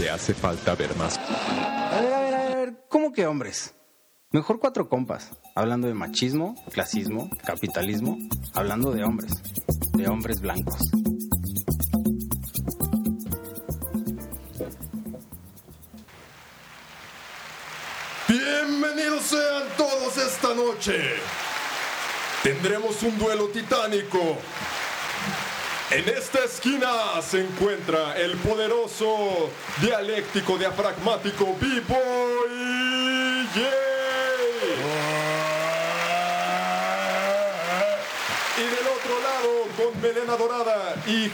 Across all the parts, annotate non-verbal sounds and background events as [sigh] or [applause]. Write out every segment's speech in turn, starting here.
Te hace falta ver más. A ver, a ver, a ver, ¿cómo que hombres? Mejor cuatro compas, hablando de machismo, clasismo, capitalismo, hablando de hombres, de hombres blancos. Bienvenidos sean todos esta noche. Tendremos un duelo titánico. En esta esquina se encuentra el poderoso dialéctico diafragmático B-Boy. Y del otro lado, con melena dorada y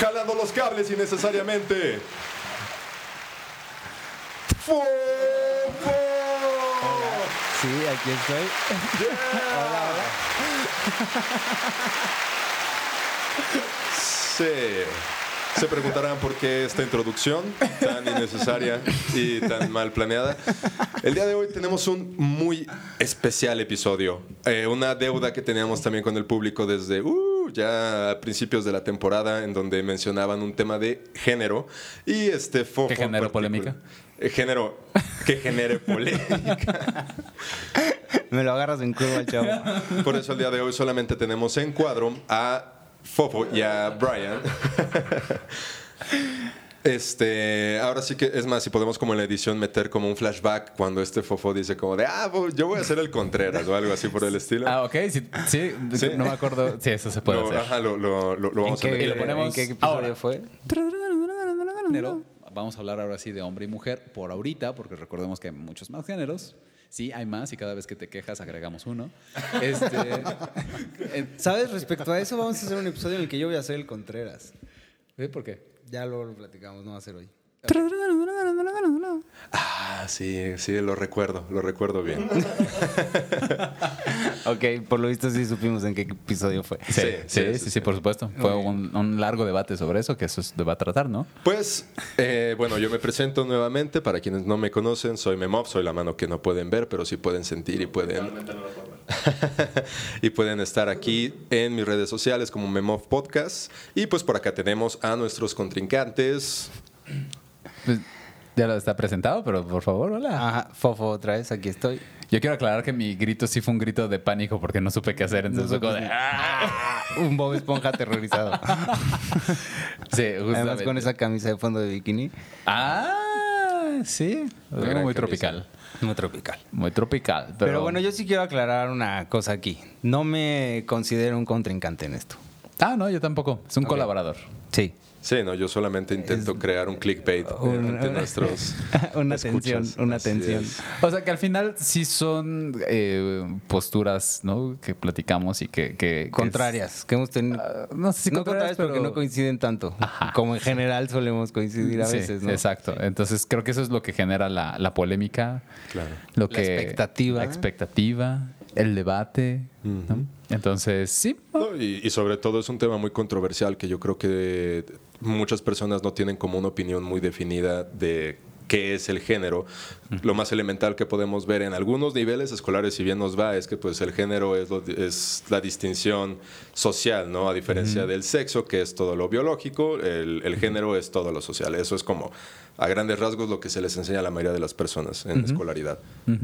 jalando los cables innecesariamente. ¡Fofo! Sí, aquí estoy. [laughs] Se, se preguntarán por qué esta introducción tan innecesaria y tan mal planeada. El día de hoy tenemos un muy especial episodio. Eh, una deuda que teníamos también con el público desde uh, ya a principios de la temporada, en donde mencionaban un tema de género. Y este ¿Qué género polémica? Eh, género que genere polémica. [laughs] Me lo agarras en curva, chavo. Por eso el día de hoy solamente tenemos en cuadro a Fofo y a Brian. [laughs] Este, ahora sí que es más, si podemos como en la edición meter como un flashback cuando este Fofo dice como de, ah, yo voy a ser el Contreras o algo así por el estilo. Ah, ok, sí, sí, Sí. no me acuerdo. Sí, eso se puede Lo- hacer. ajá, lo, lo- lo- lo ¿En vamos a qué, meter. lo ponemos en qué episodio ahora. fue? género. Vamos a hablar ahora sí de hombre y mujer por ahorita, porque recordemos que hay muchos más géneros. Sí, hay más y cada vez que te quejas agregamos uno. Este, [laughs] eh, ¿Sabes? Respecto a eso, vamos a hacer un episodio en el que yo voy a ser el Contreras. ¿eh? ¿Por qué? Ya luego lo platicamos, no va a ser hoy. Ah, sí, sí, lo recuerdo, lo recuerdo bien. [laughs] Ok, por lo visto sí supimos en qué episodio fue. Sí, sí, sí, sí, por supuesto. Fue un, un largo debate sobre eso, que eso se va a tratar, ¿no? Pues, eh, bueno, yo me presento nuevamente. Para quienes no me conocen, soy Memov, soy la mano que no pueden ver, pero sí pueden sentir y pueden. [laughs] y pueden estar aquí en mis redes sociales como Memov Podcast. Y pues por acá tenemos a nuestros contrincantes. Pues, ya lo está presentado, pero por favor, hola. Ajá, Fofo otra vez, aquí estoy. Yo quiero aclarar que mi grito sí fue un grito de pánico porque no supe qué hacer. Entonces de, Ah, un Bob Esponja aterrorizado. [laughs] Sí, Además justamente. con esa camisa de fondo de bikini. Ah, sí. Muy, tropical. Muy tropical. Muy tropical. Pero, Pero, bueno, yo sí quiero aclarar una cosa aquí. No me considero un contrincante en esto. Ah, no, yo tampoco. Es un colaborador. Sí. Sí, no, yo solamente intento crear un clickbait Un- ante un- nuestros. [laughs] una tensión, una es. O sea, que al final sí son eh, posturas, ¿no? Que platicamos y que... que- que es- Contrarias, que hemos tenido. Ah, no sé si no contrarias, contrarias porque pero- no coinciden tanto. Ajá. Como en general solemos coincidir a Sí, veces, ¿no? Exacto. Entonces creo que eso es lo que genera la, la polémica. Claro. Lo La que, expectativa. La expectativa, el debate. ¿no? Entonces, sí. No, y, y sobre todo es un tema muy controversial que yo creo que muchas personas no tienen como una opinión muy definida de qué es el género. Lo más elemental que podemos ver en algunos niveles escolares, si bien nos va, es que pues el género es, lo- es la distinción social, ¿no? A diferencia del sexo, que es todo lo biológico, el, el género es todo lo social. Eso es como a grandes rasgos lo que se les enseña a la mayoría de las personas en la escolaridad.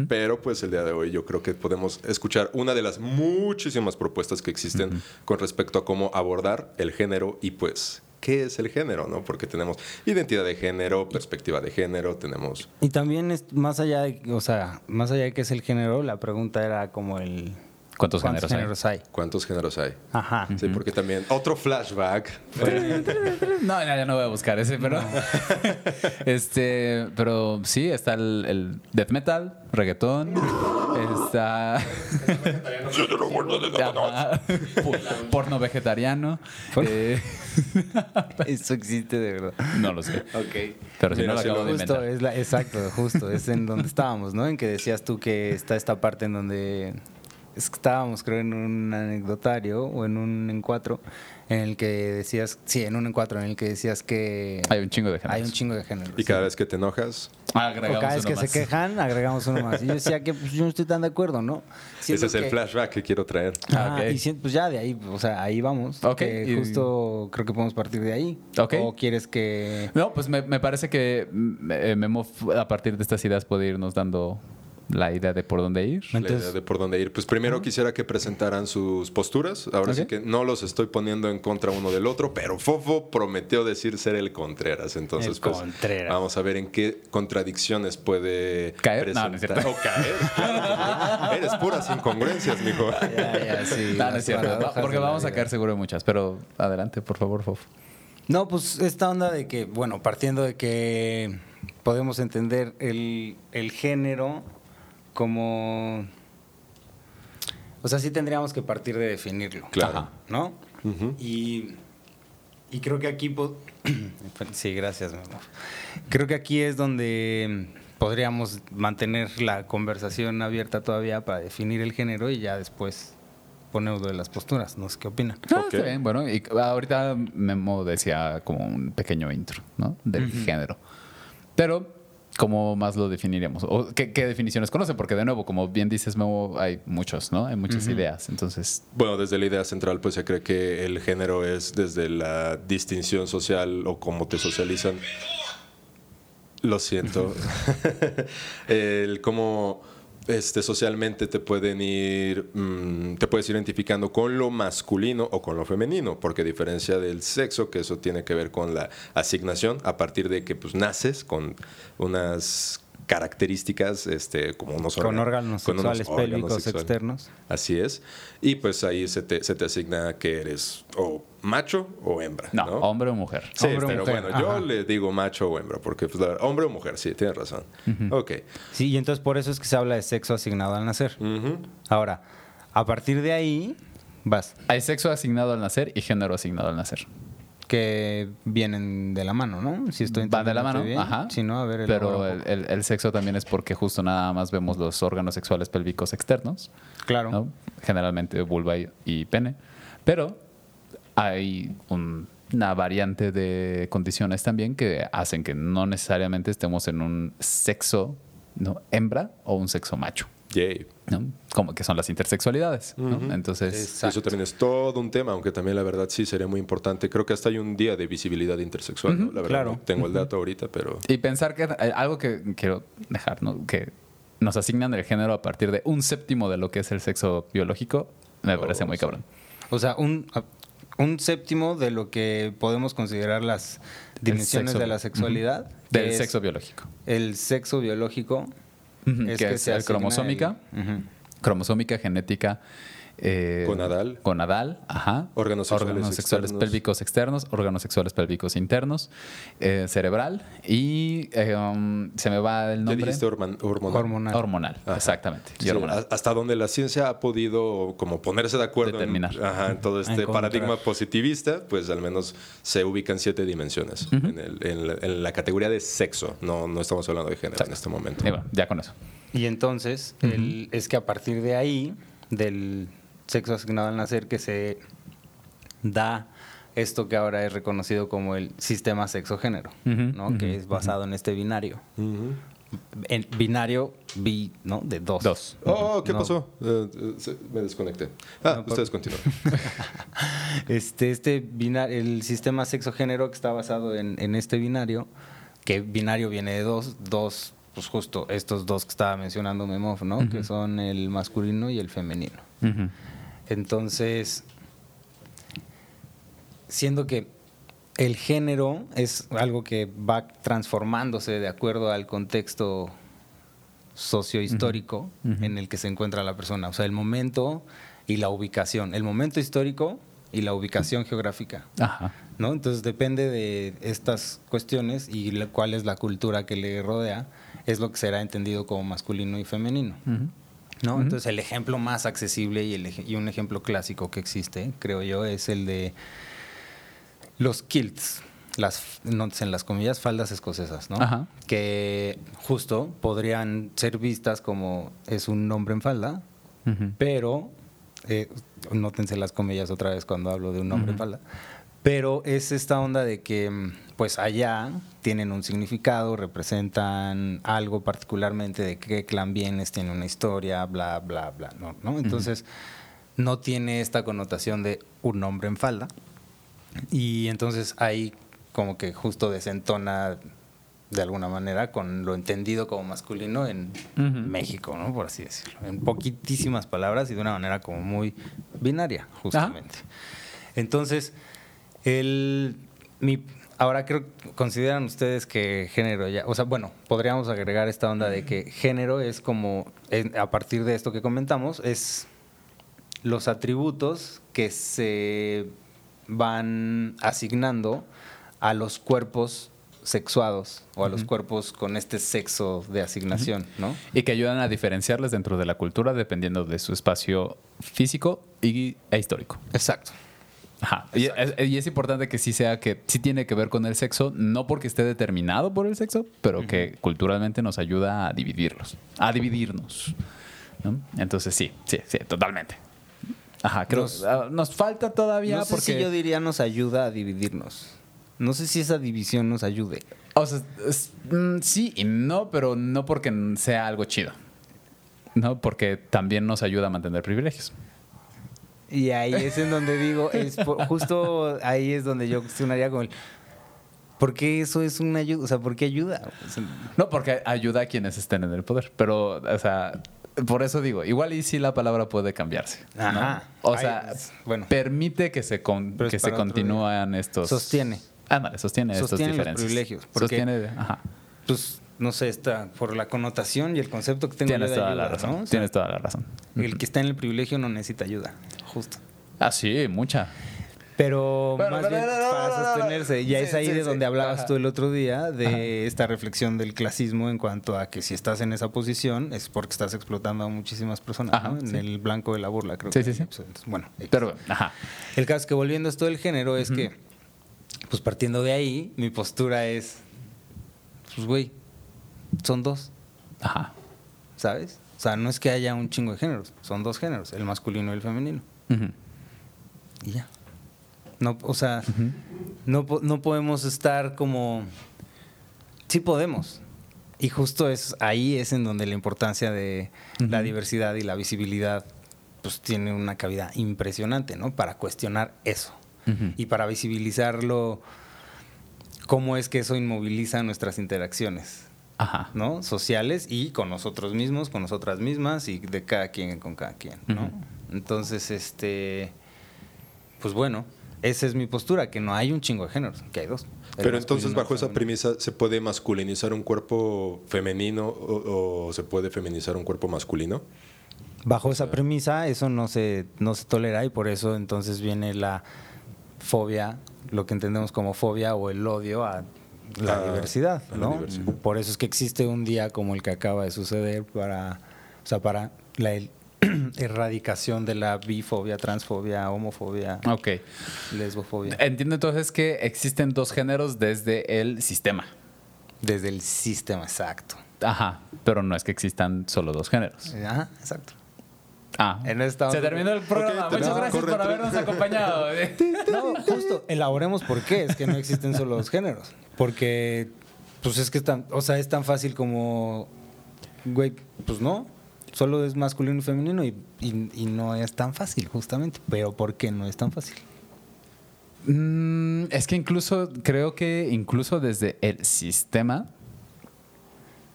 Pero pues el día de hoy yo creo que podemos escuchar una de las muchísimas propuestas que existen con respecto a cómo abordar el género y pues qué es el género, ¿no? Porque tenemos identidad de género, perspectiva de género, tenemos... Y también es más allá de, o sea, más allá de qué es el género, la pregunta era como el ¿Cuántos géneros hay? hay? ¿Cuántos géneros hay? Ajá. Sí, porque también otro flashback. [laughs] No, ya, ya no voy a buscar ese, pero. [laughs] este. Pero sí, está el, el death metal, reggaetón, Está. [laughs] Porno vegetariano. Eh, Eso existe de verdad. no lo sé. Ok. Pero si Mira, no lo si acabo lo- de Justo, inventar. es la, exacto, justo, es en donde estábamos, ¿no? En que decías tú que está esta parte en donde es que estábamos, creo, en un anecdotario o en un encuatro en el que decías, sí, en un encuatro en el que decías que Hay un chingo de géneros. hay un chingo de géneros. Y cada vez que te enojas, Agregamos o cada vez uno que más. se quejan, agregamos uno más. Y yo decía que pues, yo no estoy tan de acuerdo, ¿no? Siento ese es el flashback que quiero traer. Ah, Ok. y si- pues ya de ahí, o sea, ahí vamos. Ok, que y- justo creo que podemos partir de ahí. Ok. ¿O quieres que...? No, pues me, me parece que mm, eh, Memo, a partir de estas ideas, puede irnos dando la idea de por dónde ir. La Entonces- idea de por dónde ir. Pues primero quisiera que presentaran sus posturas. Ahora sí que no los estoy poniendo en contra uno del otro, pero Fofo prometió decir ser el Contreras. Entonces, El pues Contreras. vamos a ver en qué contradicciones puede ¿Caer? No, no es cierto. O caer. claro. Eres puras incongruencias, mijo. Ya, ya, sí, No, no es cierto. Porque vamos a caer seguro de muchas. Pero adelante, por favor, Fofo. No, pues esta onda de que, bueno, partiendo de que podemos entender el, el género como... O sea, sí tendríamos que partir de definirlo. Claro. ¿No? Y, y creo que aquí... [coughs] sí, gracias, mi amor. Creo que aquí es donde podríamos mantener la conversación abierta todavía para definir el género y ya después poner de las posturas. No sé qué opinan. Ah, Ok. está bien, bueno, y ahorita Memo decía como un pequeño intro, ¿no? Del género. Pero, ¿cómo más lo definiríamos? ¿O qué, qué definiciones conoce? Porque, de nuevo, como bien dices, Memo, hay muchos, ¿no? Hay muchas ideas. Entonces, Bueno, desde la idea central, pues se cree que el género es desde la distinción social o cómo te socializan. Lo siento. [laughs] [laughs] el cómo este, socialmente te pueden ir, mm, te puedes ir identificando con lo masculino o con lo femenino, porque a diferencia del sexo, que eso tiene que ver con la asignación, a partir de que pues naces con unas características este, como unos Con órganos- órganos con unos sexuales órganos pélvicos sexuales. externos. Así es. Y pues ahí se te, se te asigna que eres o macho o hembra. no, No, hombre o mujer. Sí, Hombre o pero mujer, bueno, yo ajá. le digo macho o hembra, porque pues, la- hombre o mujer, sí, tienes razón. Ok. Sí, y entonces por eso es que se habla de sexo asignado al nacer. Ahora, a partir de ahí, vas, Hay sexo asignado al nacer y género asignado al nacer. que vienen de la mano, ¿no? Si estoy Van de la mano, bien. ajá. Si no, a ver, Pero el sexo también es porque justo nada más vemos los órganos sexuales pélvicos externos. Claro. ¿no? Generalmente vulva y, y pene. Pero hay un- una variante de condiciones también que hacen que no necesariamente estemos en un sexo ¿no? hembra o un sexo macho. Yay. ¿no? Como que son las intersexualidades. ¿no? Entonces, Exacto. Eso también es todo un tema, aunque también la verdad sí sería muy importante. Creo que hasta hay un día de visibilidad intersexual. ¿no? La verdad, claro. no tengo el dato ahorita, pero y pensar que eh, algo que quiero dejar, ¿no? que nos asignan el género a partir de un séptimo de lo que es el sexo biológico, me parece Oh, muy sí. cabrón. O sea, un, un séptimo de lo que podemos considerar las dimensiones sexo. de la sexualidad. Del que es sexo biológico. El sexo biológico. Ujú, que es se cromosómica. el- cromosómica, genética. Eh, Gonadal. Gonadal, ajá. Órganos sexuales sexuales externos. pélvicos externos, órganos sexuales pélvicos internos, eh, cerebral y eh, um, se me va el ya nombre. dijiste horman- hormonal. Hormonal. Exactamente. Sí, hormonal. hasta donde la ciencia ha podido como ponerse de acuerdo en- ajá, en, todo este paradigma positivista, pues al menos se ubican siete dimensiones en, el- en la, en la categoría de sexo. No, no estamos hablando de género en este momento. Y bueno, ya con eso. Y entonces, el- es que a partir de ahí, del sexo asignado al nacer, que se da esto que ahora es reconocido como el sistema sexo-género, ¿no? que es basado en este binario. En binario, bi, ¿no? De dos. Dos. Oh, ¿qué No. pasó? Eh, eh, me desconecté. Ah, No, por- ustedes [laughs] continúen. Este, este binario, el sistema sexo-género que está basado en, en este binario, que binario viene de dos, dos, pues justo estos dos que estaba mencionando Memov, ¿no? Que son el masculino y el femenino. Ujú. Entonces, siendo que el género es algo que va transformándose de acuerdo al contexto sociohistórico en el que se encuentra la persona. O sea, el momento y la ubicación. El momento histórico y la ubicación geográfica. Ajá. ¿no? Entonces depende de estas cuestiones y la- cuál es la cultura que le rodea, es lo que será entendido como masculino y femenino. Ujú. ¿No? Entonces el ejemplo más accesible y, el, y un ejemplo clásico que existe, creo yo, es el de los kilts, las, no en las comillas, faldas escocesas, ¿no? Ajá. Que justo podrían ser vistas como es un hombre en falda, pero, eh, nótense las comillas otra vez cuando hablo de un hombre en falda, pero es esta onda de que, mm, pues allá tienen un significado, representan algo particularmente de qué clan vienes, tiene una historia, bla, bla, bla, ¿no? ¿no? Entonces, no tiene esta connotación de un hombre en falda. Y entonces ahí como que justo desentona de alguna manera con lo entendido como masculino en México, ¿no? Por así decirlo. En poquitísimas palabras y de una manera como muy binaria, justamente. Entonces, el, mi, ahora creo, consideran ustedes que género ya, o sea, bueno, podríamos agregar esta onda de que género es como, a partir de esto que comentamos, es los atributos que se van asignando a los cuerpos sexuados o a los cuerpos con este sexo de asignación, ¿no? Y que ayudan a diferenciarles dentro de la cultura dependiendo de su espacio físico y, e histórico. Exacto. Ajá. Y es, importante que sí sea que sí tiene que ver con el sexo, no porque esté determinado por el sexo, pero que culturalmente nos ayuda a dividirlos, a dividirnos. Entonces sí, sí, sí, totalmente. Ajá, creo nos, ah, nos falta todavía no sé porque si yo diría nos ayuda a dividirnos. No sé si esa división nos ayude. O sea, mm, sí y no, pero no porque sea algo chido. No, porque también nos ayuda a mantener privilegios. Y ahí es en donde digo, es justo ahí es donde yo cuestionaría con el. ¿Por qué eso es una ayuda? O sea, ¿por qué ayuda? no, porque ayuda a quienes estén en el poder. Pero, o sea, por eso digo, igual y sí la palabra puede cambiarse. Ajá. O sea, bueno. permite que se, que se continúen estos. Sostiene. Ándale, sostiene, sostiene estos diferencias. privilegios. sostiene, ajá. Pues no sé, está por la connotación y el concepto que tengo Tienes toda la razón. Tienes toda la razón. El que está en el privilegio no necesita ayuda, justo. Ah, sí, mucha. Pero más bien para sostenerse. Ya es ahí de donde hablabas tú el otro día de esta reflexión del clasismo en cuanto a que si estás en esa posición es porque estás explotando a muchísimas personas, ¿no? En el blanco de la burla, creo que. Sí, sí, sí. bueno, pero, ajá. El caso es que volviendo a esto del género es que, pues partiendo de ahí, mi postura es, pues güey, son dos. Ajá. ¿Sabes? O sea, no es que haya un chingo de géneros, son dos géneros, el masculino y el femenino. Y ya. No, o sea, no, no podemos estar como... Sí podemos. Y justo es ahí es en donde la importancia de la diversidad y la visibilidad pues tiene una cabida impresionante, ¿no? Para cuestionar eso. Y para visibilizarlo, cómo es que eso inmoviliza nuestras interacciones. Ajá. ¿no? Sociales y con nosotros mismos, con nosotras mismas y de cada quien con cada quien, ¿no? Entonces, este, pues bueno, esa es mi postura, que no hay un chingo de géneros, que hay dos. Pero entonces, bajo esa premisa, ¿se puede masculinizar un cuerpo femenino o, se puede feminizar un cuerpo masculino? Bajo esa premisa, eso no se, no se tolera y por eso entonces viene la fobia, lo que entendemos como fobia o el odio a la diversidad, ¿no? Por eso es que existe un día como el que acaba de suceder para, o sea, para la [clears throat] erradicación de la bifobia, transfobia, homofobia, Ok. lesbofobia. Entiendo entonces que existen dos géneros desde el sistema. Desde el sistema, exacto. Ajá, pero no es que existan solo dos géneros. Ajá, exacto. Ah, En esta se terminó el programa. Muchas no, gracias corre, por habernos acompañado. [laughs] [laughs] No, justo, elaboremos por qué es que no existen solo dos géneros. Porque, pues es que es tan, o sea, es tan fácil como, güey, pues no, solo es masculino y femenino y, y- y no es tan fácil, justamente. Pero ¿por qué no es tan fácil? Mm, es que incluso, creo que incluso desde el sistema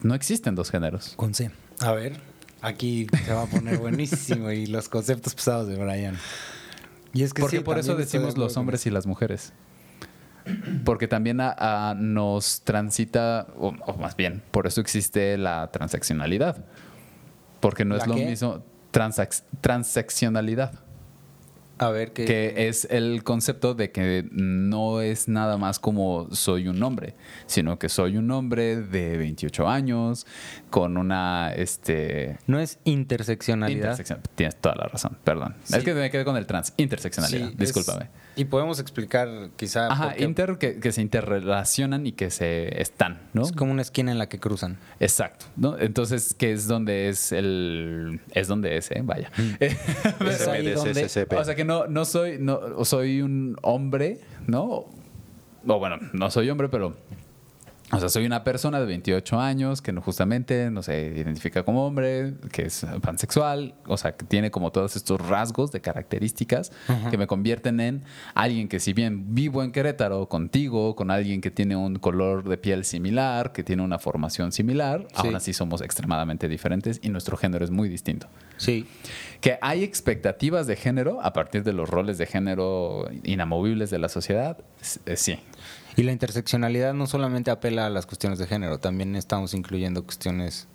no existen dos géneros. Con C. A ver, aquí se va a poner buenísimo y los conceptos pesados de Brian. Y es que Porque sí, por eso decimos los hombres y las mujeres. Porque también a- a nos transita, o, o más bien, por eso existe la transaccionalidad. Porque no es ¿La lo qué? mismo transac- transaccionalidad. A ver, ¿qué? que es el concepto de que no es nada más como soy un hombre, sino que soy un hombre de 28 años con una este No es interseccionalidad. intersección- Tienes toda la razón, perdón. Sí. Es que me quedé con el trans, interseccionalidad, Sí, es- discúlpame. Y podemos explicar quizá Ajá, por qué inter que, que se interrelacionan y que se están, ¿no? es como una esquina en la que cruzan. Exacto, ¿no? Entonces, que es donde es el es donde es, ¿eh? Vaya. [laughs] Es ahí donde- MDCCP. O sea que no, no soy, no, soy un hombre, ¿no? O bueno, no soy hombre, pero. O sea, soy una persona de 28 años que no, justamente no se identifica como hombre, que es pansexual, o sea, que tiene como todos estos rasgos de características que me convierten en alguien que si bien vivo en Querétaro contigo, con alguien que tiene un color de piel similar, que tiene una formación similar, Sí. aún así somos extremadamente diferentes y nuestro género es muy distinto Sí. que hay expectativas de género a partir de los roles de género inamovibles de la sociedad, eh, sí. Y la interseccionalidad no solamente apela a las cuestiones de género, también estamos incluyendo cuestiones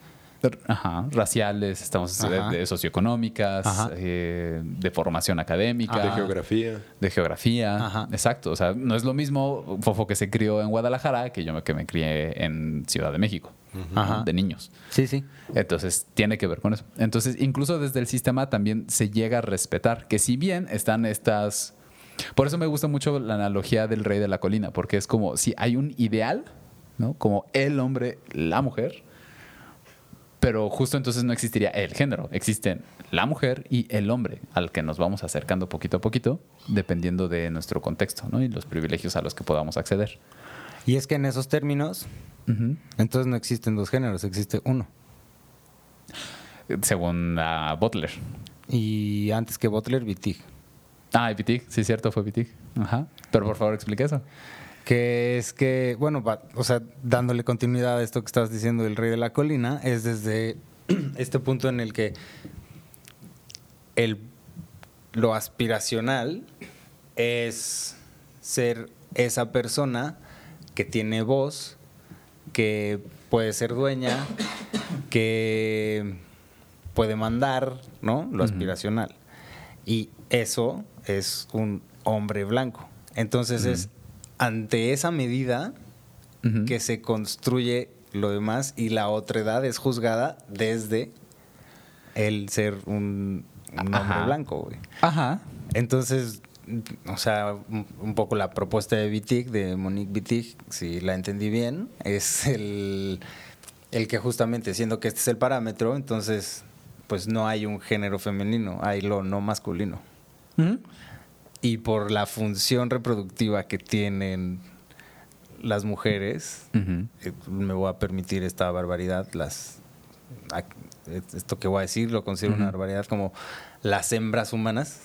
Ajá, raciales, estamos de, Ajá. de socioeconómicas, eh, de formación académica, de geografía. de geografía, Ajá. exacto. O sea, no es lo mismo Fofo que se crió en Guadalajara que yo me- que me crié en Ciudad de México, ¿no? Ajá. de niños. Sí, sí. Entonces, tiene que ver con eso. Entonces, incluso desde el sistema también se llega a respetar que si bien están estas... Por eso me gusta mucho la analogía del rey de la colina, porque es como si hay un ideal, ¿no? Como el hombre, la mujer, pero justo entonces no existiría el género, existen la mujer y el hombre, al que nos vamos acercando poquito a poquito, dependiendo de nuestro contexto, ¿no? Y los privilegios a los que podamos acceder. Y es que en esos términos, entonces no existen dos géneros, existe uno. Según Butler. Y antes que Butler, Wittig. Ah, Wittig, sí, cierto, fue Wittig. Ajá. Pero por favor, explique eso. Que es que, bueno, va- o sea, dándole continuidad a esto que estabas diciendo del rey de la colina, es desde [clears throat] este punto en el que el, lo aspiracional es ser esa persona que tiene voz, que puede ser dueña, [coughs] que puede mandar, ¿no? Lo aspiracional. Y eso es un hombre blanco. Entonces es ante esa medida que se construye lo demás y la otredad es juzgada desde el ser un, un hombre Ajá. blanco, güey. Ajá. Entonces, o sea, un, un poco la propuesta de Wittig, de Monique Wittig, si la entendí bien, es el, el que justamente, siendo que este es el parámetro, entonces, pues no hay un género femenino, hay lo no masculino. Y por la función reproductiva que tienen las mujeres, eh, me voy a permitir esta barbaridad, las esto que voy a decir lo considero una barbaridad como las hembras humanas.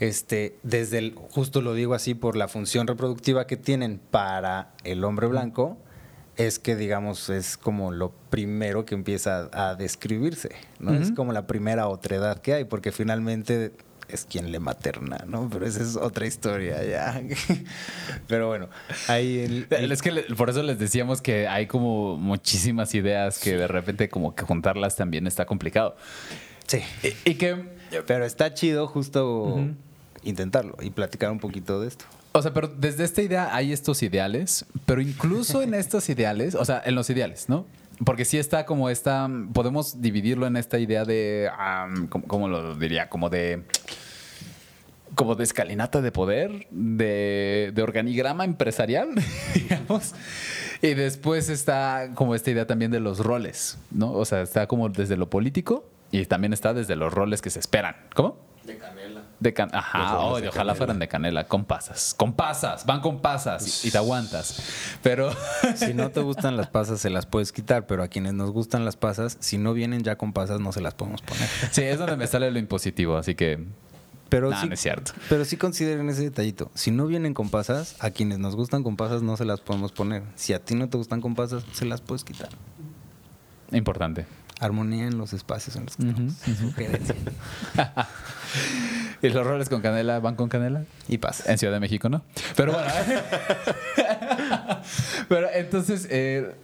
Este, desde el, justo lo digo así por la función reproductiva que tienen para el hombre blanco, es que digamos es como lo primero que empieza a describirse, ¿no? Es como la primera otredad que hay, porque finalmente es quien le materna, ¿no? Pero esa es otra historia ya. [laughs] Pero bueno, ahí el, [laughs] el- Es que por eso les decíamos que hay como muchísimas ideas que de repente como que juntarlas también está complicado. sí. Y, y que, Pero está chido justo intentarlo y platicar un poquito de esto. o sea, pero desde esta idea hay estos ideales, pero incluso en [laughs] estos ideales, o sea, en los ideales, ¿no? Porque sí está como esta, podemos dividirlo en esta idea de, am, ¿cómo, lo diría? Como de, como de escalinata de poder, de, de organigrama empresarial, [laughs] digamos. Y después está como esta idea también de los roles, ¿no? O sea, está como desde lo político y también está desde los roles que se esperan. ¿Cómo? De canela. De can Ajá, oh, de ojalá canela. fueran de canela, con pasas. Con pasas, van con pasas y, te aguantas. Pero [laughs] Si no te gustan las pasas, se las puedes quitar, pero a quienes nos gustan las pasas, si no vienen ya con pasas, no se las podemos poner. sí, es donde me sale lo impositivo, así que Pero, sí, no es cierto. pero sí consideren ese detallito. Si no vienen con pasas, a quienes nos gustan con pasas no se las podemos poner. Si a ti no te gustan con pasas, se las puedes quitar. importante. Armonía en los espacios en los que Ujú, estamos. Sugerencia. [laughs] [laughs] ¿Y los roles con canela van con canela? Y pasas. En Ciudad de México, ¿no? Pero bueno. [laughs] pero entonces, eh,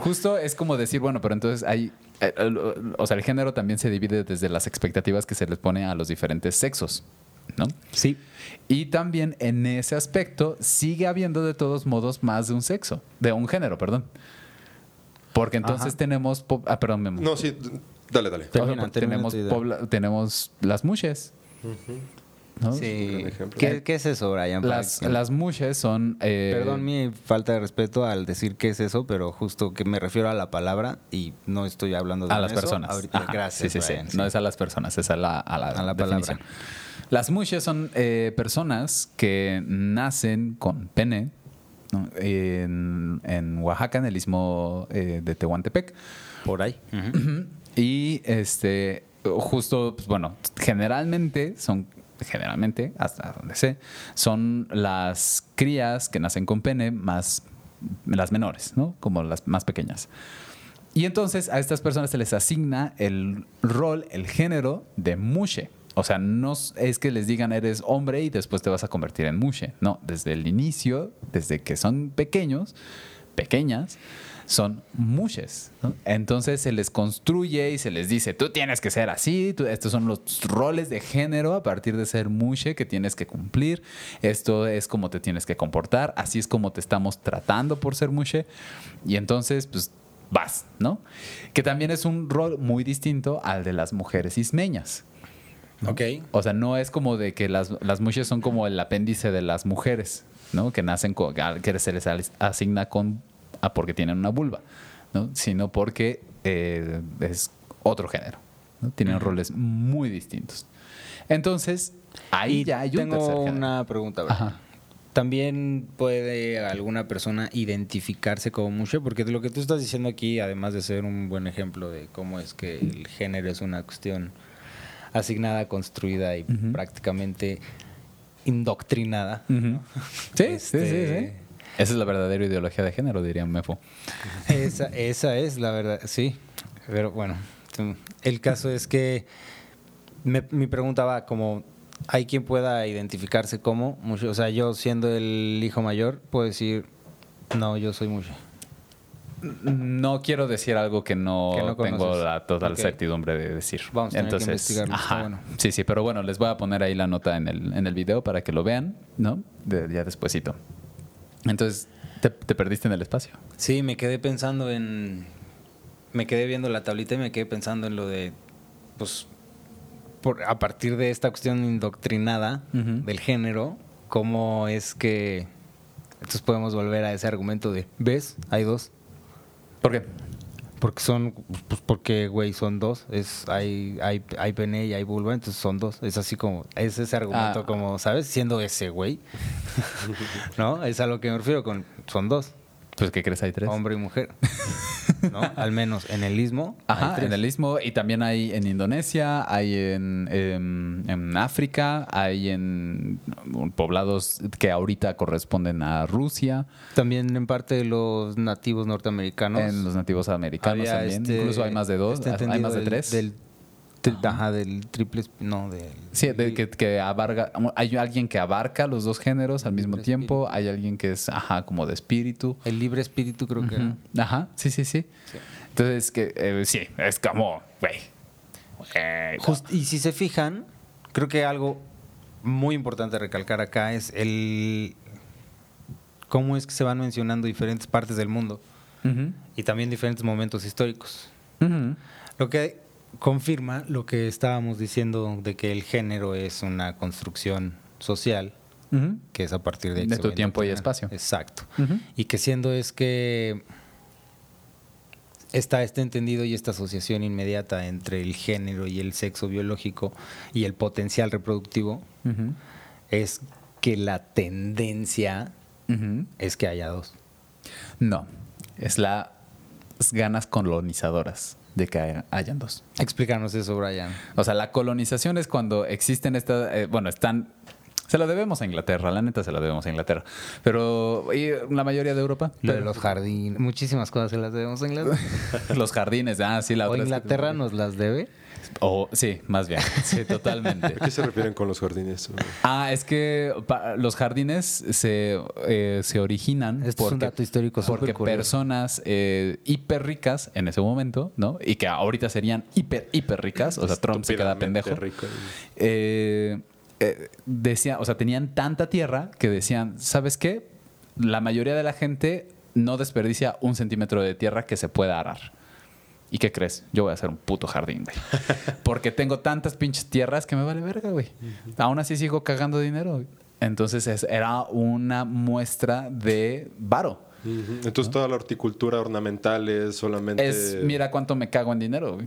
justo es como decir, bueno, pero entonces hay. eh, O sea, el género también se divide desde las expectativas que se les pone a los diferentes sexos. ¿no? Sí. Y también en ese aspecto sigue habiendo de todos modos más de un sexo, de un género, perdón. Porque entonces Ajá. tenemos... po- Ah, perdón, Memo. No, sí, dale, dale. O sea, Termina, porque termina tenemos, tu idea. pobla- tenemos las mushes. ¿no? Sí. ¿Qué, qué es eso, Brian? Las, que- las mushes son... eh, Perdón mi falta de respeto al decir qué es eso, pero justo que me refiero a la palabra y no estoy hablando de a las eso. personas. Ahorita, Ajá, gracias. Sí, sí, Brian, sí. No es a las personas, es a la, a la, A la definición. palabra. Las mushes son eh, personas que nacen con pene ¿no? en, en Oaxaca, en el istmo eh, de Tehuantepec. Por ahí. Y este, justo, pues, bueno, generalmente son, generalmente, hasta donde sé, son las crías que nacen con pene más las menores, ¿no? Como las más pequeñas. Y entonces a estas personas se les asigna el rol, el género de mushe. O sea, no es que les digan eres hombre y después te vas a convertir en mushe. No, desde el inicio, desde que son pequeños, pequeñas, son mushes. Entonces se les construye y se les dice, tú tienes que ser así, estos son los roles de género a partir de ser mushe que tienes que cumplir, esto es como te tienes que comportar, así es como te estamos tratando por ser mushe. Y entonces, pues vas, ¿no? Que también es un rol muy distinto al de las mujeres ismeñas. Ok. O sea, no es como de que las, las mushes son como el apéndice de las mujeres, ¿no? Que nacen con, que se les asigna con, ah, porque tienen una vulva, ¿no? Sino porque eh, es otro género, ¿no? Tienen roles muy distintos. Entonces, ahí Y ya hay un tengo tercer género. una pregunta. Brian. Ajá. ¿También puede alguna persona identificarse como mushe? Porque lo que tú estás diciendo aquí, además de ser un buen ejemplo de cómo es que el género es una cuestión asignada, construida y prácticamente indoctrinada. Sí, sí, sí, Este- sí. Esa es la verdadera ideología de género, diría Mefo. Esa, esa es la verdad, sí. Pero bueno, el caso es que me- mi pregunta va como, ¿hay quien pueda identificarse como mushe? O sea, yo siendo el hijo mayor, puedo decir, no, yo soy mushe. No quiero decir algo que no, Que no tengo la total Ok. certidumbre de decir. Vamos a tener que Entonces, está bueno. Sí, sí, pero bueno, les voy a poner ahí la nota en el, en el video para que lo vean, ¿no? De- ya despuesito. Entonces, te, te perdiste en el espacio. Sí, me quedé pensando en... Me quedé viendo la tablita y me quedé pensando en lo de, pues, por, a partir de esta cuestión indoctrinada del género, cómo es que... Entonces podemos volver a ese argumento de, ¿ves? Hay dos. ¿Por qué? Porque son, pues porque, güey, son dos. Es, hay, hay, hay pene y hay vulva, entonces son dos. Es así como, es ese argumento Ah. como, ¿sabes? Siendo ese, güey. [laughs] ¿No? Es a lo que me refiero con, son dos. Pues, ¿qué crees? Hay tres. Hombre y mujer. [laughs] ¿No? Al menos en el istmo. Ajá, en el istmo y también hay en Indonesia, hay en, em, en África, hay en poblados que ahorita corresponden a Rusia, También en parte de los nativos norteamericanos. en los nativos americanos había también. este- Incluso hay más de dos, este hay más de del- tres. Del, tri- ajá, del triple, no, del... Sí, de que, que abarca, hay alguien que abarca los dos géneros al mismo tiempo, hay alguien que es, ajá, como de espíritu. El libre espíritu creo que. Ajá, sí, sí, sí. Entonces, que eh, sí, es como, güey. eh, y si se fijan, creo que algo muy importante a recalcar acá es el cómo es que se van mencionando diferentes partes del mundo y también diferentes momentos históricos. Lo que confirma lo que estábamos diciendo de que el género es una construcción social que es a partir de, tu tiempo y espacio. Exacto. Y que siendo es que está este entendido y esta asociación inmediata entre el género y el sexo biológico y el potencial reproductivo es que la tendencia es que haya dos. No, es las ganas colonizadoras de que haya- hayan dos. Explícanos eso, Brian. O sea, la colonización es cuando existen estas, eh, bueno, están, se lo debemos a Inglaterra, la neta se lo debemos a Inglaterra, pero y la mayoría de Europa, pero- los jardines, muchísimas cosas se las debemos a Inglaterra. [laughs] los jardines, ah, sí, la ¿O otra es que- Inglaterra nos las debe? O sí, más bien, sí, totalmente. ¿A qué se refieren con los jardines? Ah, es que los jardines se, eh, se originan Esto es un dato histórico súper porque personas eh, hiper ricas en ese momento, ¿no? Y que ahorita serían hiper, hiper ricas, o sea, Trump se queda pendejo. rico. eh, eh, decían, o sea, tenían tanta tierra que decían, ¿sabes qué? La mayoría de la gente no desperdicia un centímetro de tierra que se pueda arar. ¿Y qué crees? Yo voy a hacer un puto jardín, güey. Porque tengo tantas pinches tierras que me vale verga, güey. Aún así sigo cagando dinero. güey. Entonces es- era una muestra de varo. Entonces toda la horticultura ornamental es solamente... Es, mira cuánto me cago en dinero, güey.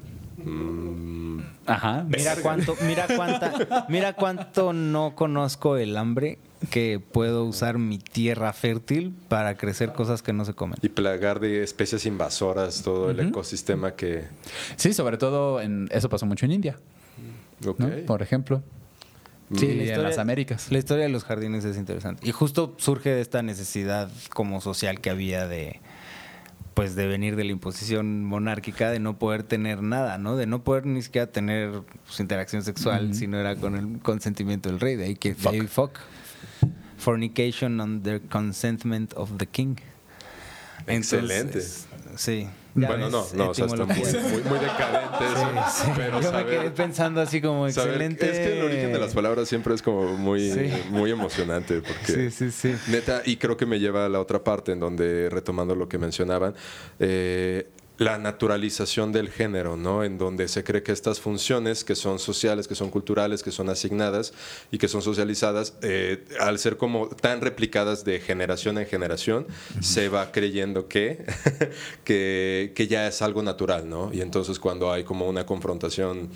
Mm, Ajá. Mira cuánto, mira cuánta, mira cuánto no conozco el hambre que puedo usar mi tierra fértil para crecer cosas que no se comen. y plagar de especies invasoras todo el ecosistema que... Sí, sobre todo en, eso pasó mucho en India. Por ejemplo. Sí, y la en historia- las Américas. La historia de los jardines es interesante. Y justo surge de esta necesidad como social que había de pues de venir de la imposición monárquica de no poder tener nada, ¿no? De no poder ni siquiera tener pues, interacción sexual si no era con el consentimiento del rey. De ahí que fuck. Fornication under consentment of the king. Excelente. sí. Bueno, no, no, o sea, está muy, muy, muy decadente eso. Sí, Pero yo me quedé pensando así como saber- excelente. Es que el origen de las palabras siempre es como muy, Sí. muy emocionante. Porque Sí, sí, sí. Neta, y creo que me lleva a la otra parte en donde, retomando lo que mencionaban, eh, la naturalización del género, ¿no? En donde se cree que estas funciones que son sociales, que son culturales, que son asignadas y que son socializadas, eh, al ser como tan replicadas de generación en generación, se va creyendo que, [laughs] que, que ya es algo natural, ¿no? Y entonces cuando hay como una confrontación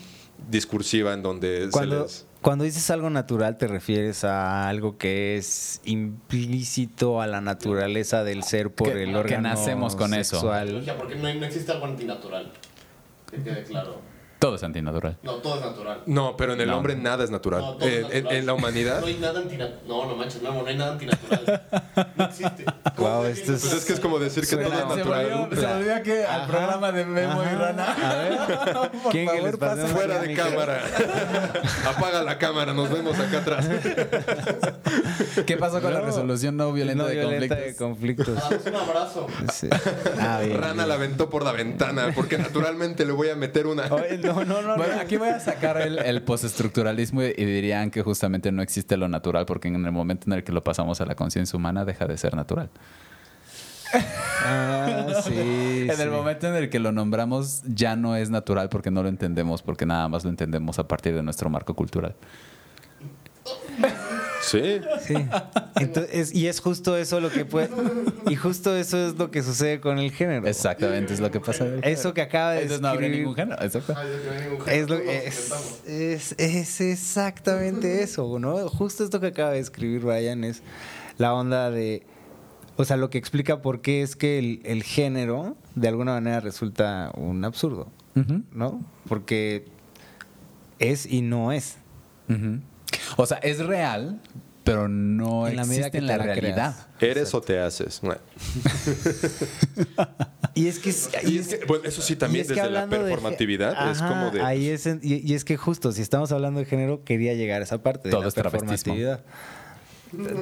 discursiva en donde se les... cuando dices algo natural, te refieres a algo que es implícito a la naturaleza del ser por Que- el que órgano nacemos con eso. sexual. Porque no, no existe algo antinatural. Que quede claro. Todo es antinatural. No, todo es natural. No, pero en el No. hombre nada es natural. No, todo es Eh, en, natural. en la humanidad... No hay nada antinatural. No, no manches, no, no hay nada antinatural. No existe. ¿Cómo Guau, te esto es- Pues es que es como decir que todo es se natural. olvida que al programa de Memo y Rana. A ver, [laughs] ¿quién que les pasemos Fuera de cámara. [laughs] Apaga la cámara, nos vemos acá atrás. [laughs] ¿Qué pasó con la No. resolución no violenta No de violenta conflictos? de conflictos. Damos un abrazo. Sí. Ah, bien, Rana bien. la aventó por la ventana, porque naturalmente le voy a meter una. Oye, no, no, no. Bueno, no. aquí voy a sacar el, el postestructuralismo y dirían que justamente no existe lo natural porque en el momento en el que lo pasamos a la conciencia humana deja de ser natural. Ah, [laughs] sí. En sí. el momento en el que lo nombramos ya no es natural porque no lo entendemos, porque nada más lo entendemos a partir de nuestro marco cultural. Sí. Sí. Entonces, y es justo eso lo que puede. Y justo eso es lo que sucede con el género. Exactamente, es lo que pasa. Eso que acaba de Entonces no ningún género. Exacto. Ningún Es, lo, es, es, es exactamente eso, ¿no? Justo esto que acaba de escribir Brian es la onda de. O sea, lo que explica por qué es que el, el género de alguna manera resulta un absurdo, ¿no? Porque es y no es. ujú. O sea, es real, pero no En la medida existe que en la la realidad. ¿Eres o te haces? Bueno. [laughs] Y es que. es- Y es que, bueno, eso sí, también desde la de performatividad es como de. Ahí es, en- y, y es que justo, si estamos hablando de género, quería llegar a esa parte de Todo la es travestismo.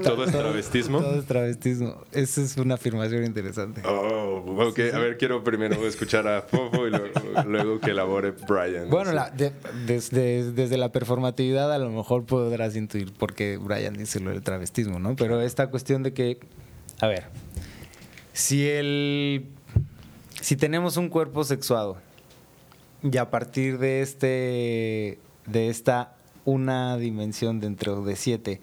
Todo es travestismo. Todo es travestismo. Esa es una afirmación interesante. Oh, ok. A ver, quiero primero escuchar a Fofo y luego, luego que elabore Brian. Bueno, Sí. la- de- desde, desde la performatividad a lo mejor podrás intuir por qué Brian dice lo del travestismo, ¿no? Pero esta cuestión de que, a ver, si el, si tenemos un cuerpo sexuado y a partir de este, de esta una dimensión dentro de siete,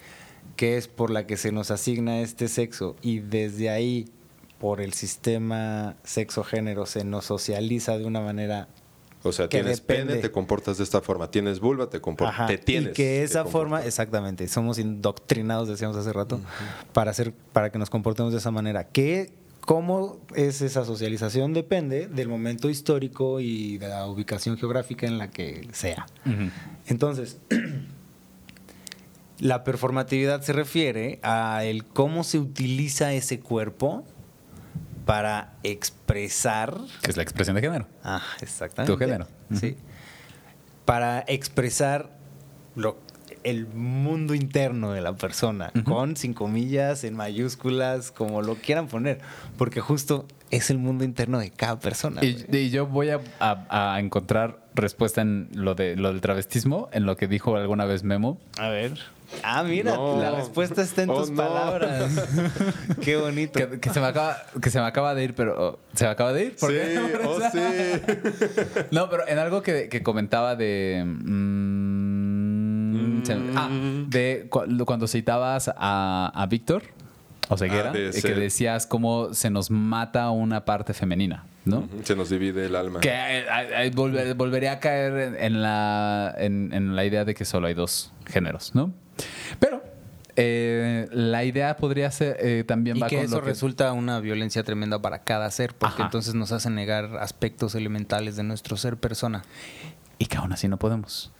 que es por la que se nos asigna este sexo y desde ahí por el sistema sexo-género se nos socializa de una manera O sea, que tienes depende. pene, te comportas de esta forma. Tienes vulva, te comportas. Te tienes. y que esa forma, exactamente, somos indoctrinados, decíamos hace rato, para hacer, para que nos comportemos de esa manera. ¿Qué, ¿Cómo es esa socialización? Depende del momento histórico y de la ubicación geográfica en la que sea. Entonces, [clears throat] la performatividad se refiere a el cómo se utiliza ese cuerpo para expresar Que es la expresión de género. Ah, exactamente. Tu género. Sí. Para expresar lo, el mundo interno de la persona, con sin comillas, en mayúsculas, como lo quieran poner. Porque justo es el mundo interno de cada persona. Y, y yo voy a, a- a encontrar respuesta en lo, de, lo del travestismo, en lo que dijo alguna vez Memo. A ver. Ah, mira, No. la respuesta está en Oh, tus no. palabras. [laughs] Qué bonito. Que, que se, me acaba, que se me acaba de ir, pero... oh, ¿Se me acaba de ir? ¿Por Sí, qué? [laughs] oh, sí. [laughs] No, pero en algo que, que comentaba de. mm, se- ah, de cu- cuando citabas a, a Víctor Oseguera, Ah, de eh, que ser- decías cómo se nos mata una parte femenina, ¿no? Se nos divide el alma. Que eh, eh, volver- volvería a caer en, en la, en, en la idea de que solo hay dos géneros, ¿no? Pero eh, la idea podría ser eh, también Y va que con eso lo que resulta una violencia tremenda para cada ser, porque Ajá. entonces nos hace negar aspectos elementales de nuestro ser persona. y que aún así no podemos.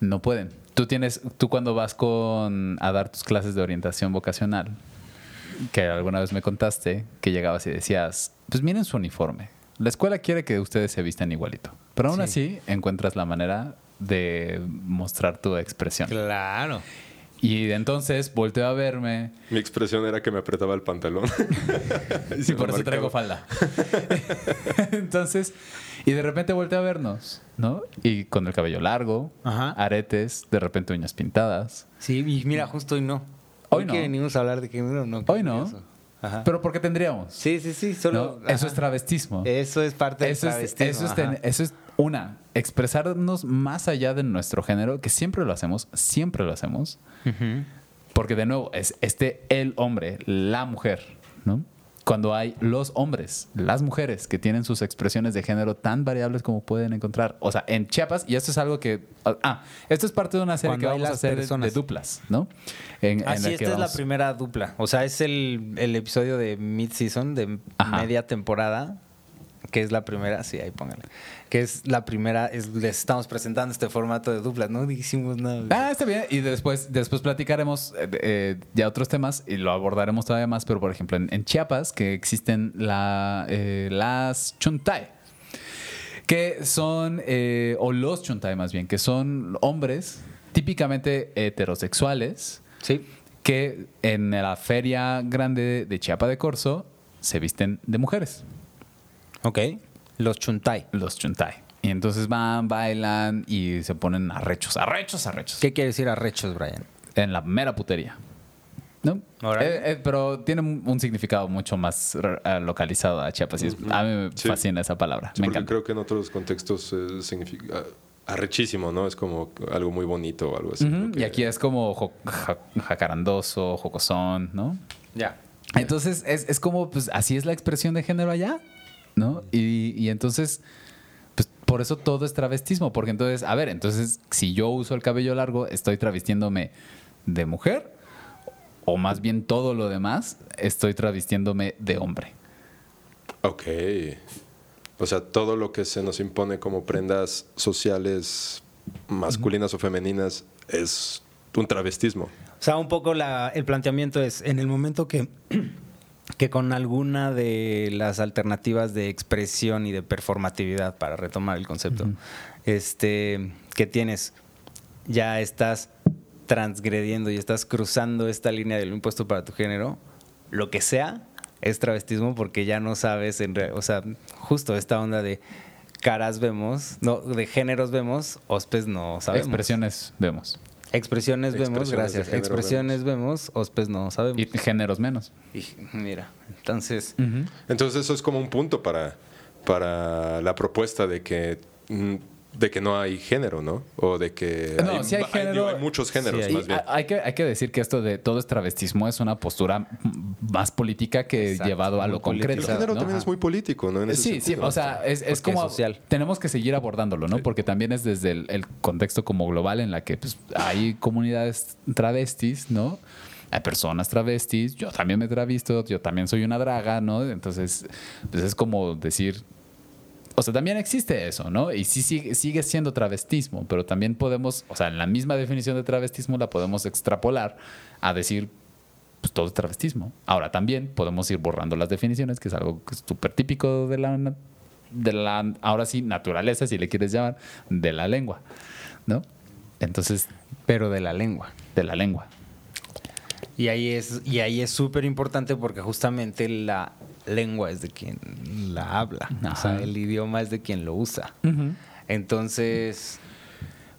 No pueden. Tú tienes, tú cuando vas con a dar tus clases de orientación vocacional, que alguna vez me contaste, que llegabas y decías, pues miren su uniforme. La escuela quiere que ustedes se vistan igualito, pero aún Sí. así encuentras la manera de mostrar tu expresión. Claro. Y entonces volteo a verme Mi expresión era que me apretaba el pantalón. [laughs] Y por eso traigo falda. [laughs] Entonces, y de repente volteé a vernos, ¿no? Y con el cabello largo, Ajá. aretes, de repente uñas pintadas. Sí, y mira, justo hoy no. Hoy Hoy, no. que venimos a hablar de género, no. Hoy no. Eso. Ajá. Pero ¿por qué tendríamos? sí, sí, sí, solo. ¿No? Eso es travestismo. Eso es parte del Eso es, travestismo, eso, es ten- eso es una, expresarnos más allá de nuestro género, que siempre lo hacemos, siempre lo hacemos, porque de nuevo es este el hombre, la mujer, ¿no? Cuando hay los hombres, las mujeres que tienen sus expresiones de género tan variables como pueden encontrar. O sea, en Chiapas, y esto es algo que. Ah, esto es parte de una serie Cuando que vamos a hacer de, personas. de duplas, ¿no? En, Ah, esta es la primera dupla. O sea, es el, el episodio de mid-season, de Ajá. media temporada, que es la primera, sí, ahí póngale. Que es la primera, es, les estamos presentando este formato de duplas, no dijimos nada. Ah, está bien. Y después, después platicaremos eh, eh, ya otros temas y lo abordaremos todavía más. Pero, por ejemplo, en, en Chiapas, que existen la, eh, las chuntay, que son, eh, o los chuntay más bien, que son hombres típicamente heterosexuales Sí. que en la feria grande de Chiapa de Corzo se visten de mujeres, Ok. Los chuntay. los chuntay. Y entonces van, bailan y se ponen arrechos, arrechos, arrechos. ¿Qué quiere decir arrechos, Brian? en la mera putería. ¿No? Eh, eh, pero tiene un significado mucho más eh, localizado a Chiapas. y es- a mí me Sí. fascina esa palabra. Sí, me porque encanta. creo que en otros contextos eh, significa arrechísimo, ¿no? Es como algo muy bonito o algo así. Que- Y aquí es como jo- ja- jacarandoso, jocosón, ¿no? Ya. Entonces es, es como, pues así es la expresión de género allá, ¿no? Y, y entonces, pues por eso todo es travestismo, porque entonces, a ver, entonces si yo uso el cabello largo, estoy travestiéndome de mujer, o más bien todo lo demás, estoy travestiéndome de hombre. Ok. O sea, todo lo que se nos impone como prendas sociales masculinas o femeninas es un travestismo. O sea, un poco la, el planteamiento es, en el momento que, que con alguna de las alternativas de expresión y de performatividad, para retomar el concepto, este, que tienes, ya estás transgrediendo y estás cruzando esta línea del impuesto para tu género, lo que sea es travestismo porque ya no sabes, en re- o sea, justo esta onda de caras vemos, no, de géneros vemos, hospes no sabemos. Expresiones vemos. Expresiones vemos, gracias. género Expresiones vemos, hospes no sabemos. Y géneros menos. Y mira, entonces, Entonces eso es como un punto para, para la propuesta de que, mm, de que no hay género, ¿no? O de que No, sí hay digo, género. hay muchos géneros, Sí hay- más bien. Hay que, hay que decir que esto de todo es travestismo es una postura más política que Exacto, llevado a lo política. El concreto. género ¿no? también es muy político, ¿no? En ese Sí, sí, sentido. o sea, es, es como es social. tenemos que seguir abordándolo, ¿no? Porque también es desde el, el contexto como global en la que pues, hay comunidades travestis, ¿no? Hay personas travestis, yo también me travisto, yo también soy una draga, ¿no? Entonces, pues es como decir, o sea, también existe eso, ¿no? Y sí sigue, sigue siendo travestismo, pero también podemos, o sea, en la misma definición de travestismo la podemos extrapolar a decir, pues todo es travestismo. Ahora también podemos ir borrando las definiciones, que es algo que es súper típico de la, de la, ahora sí, naturaleza, si le quieres llamar, de la lengua, ¿no? Entonces, pero de la lengua. de la lengua. Y ahí es y ahí es súper importante porque justamente la lengua es de quien la habla, o sea, el idioma es de quien lo usa. Entonces,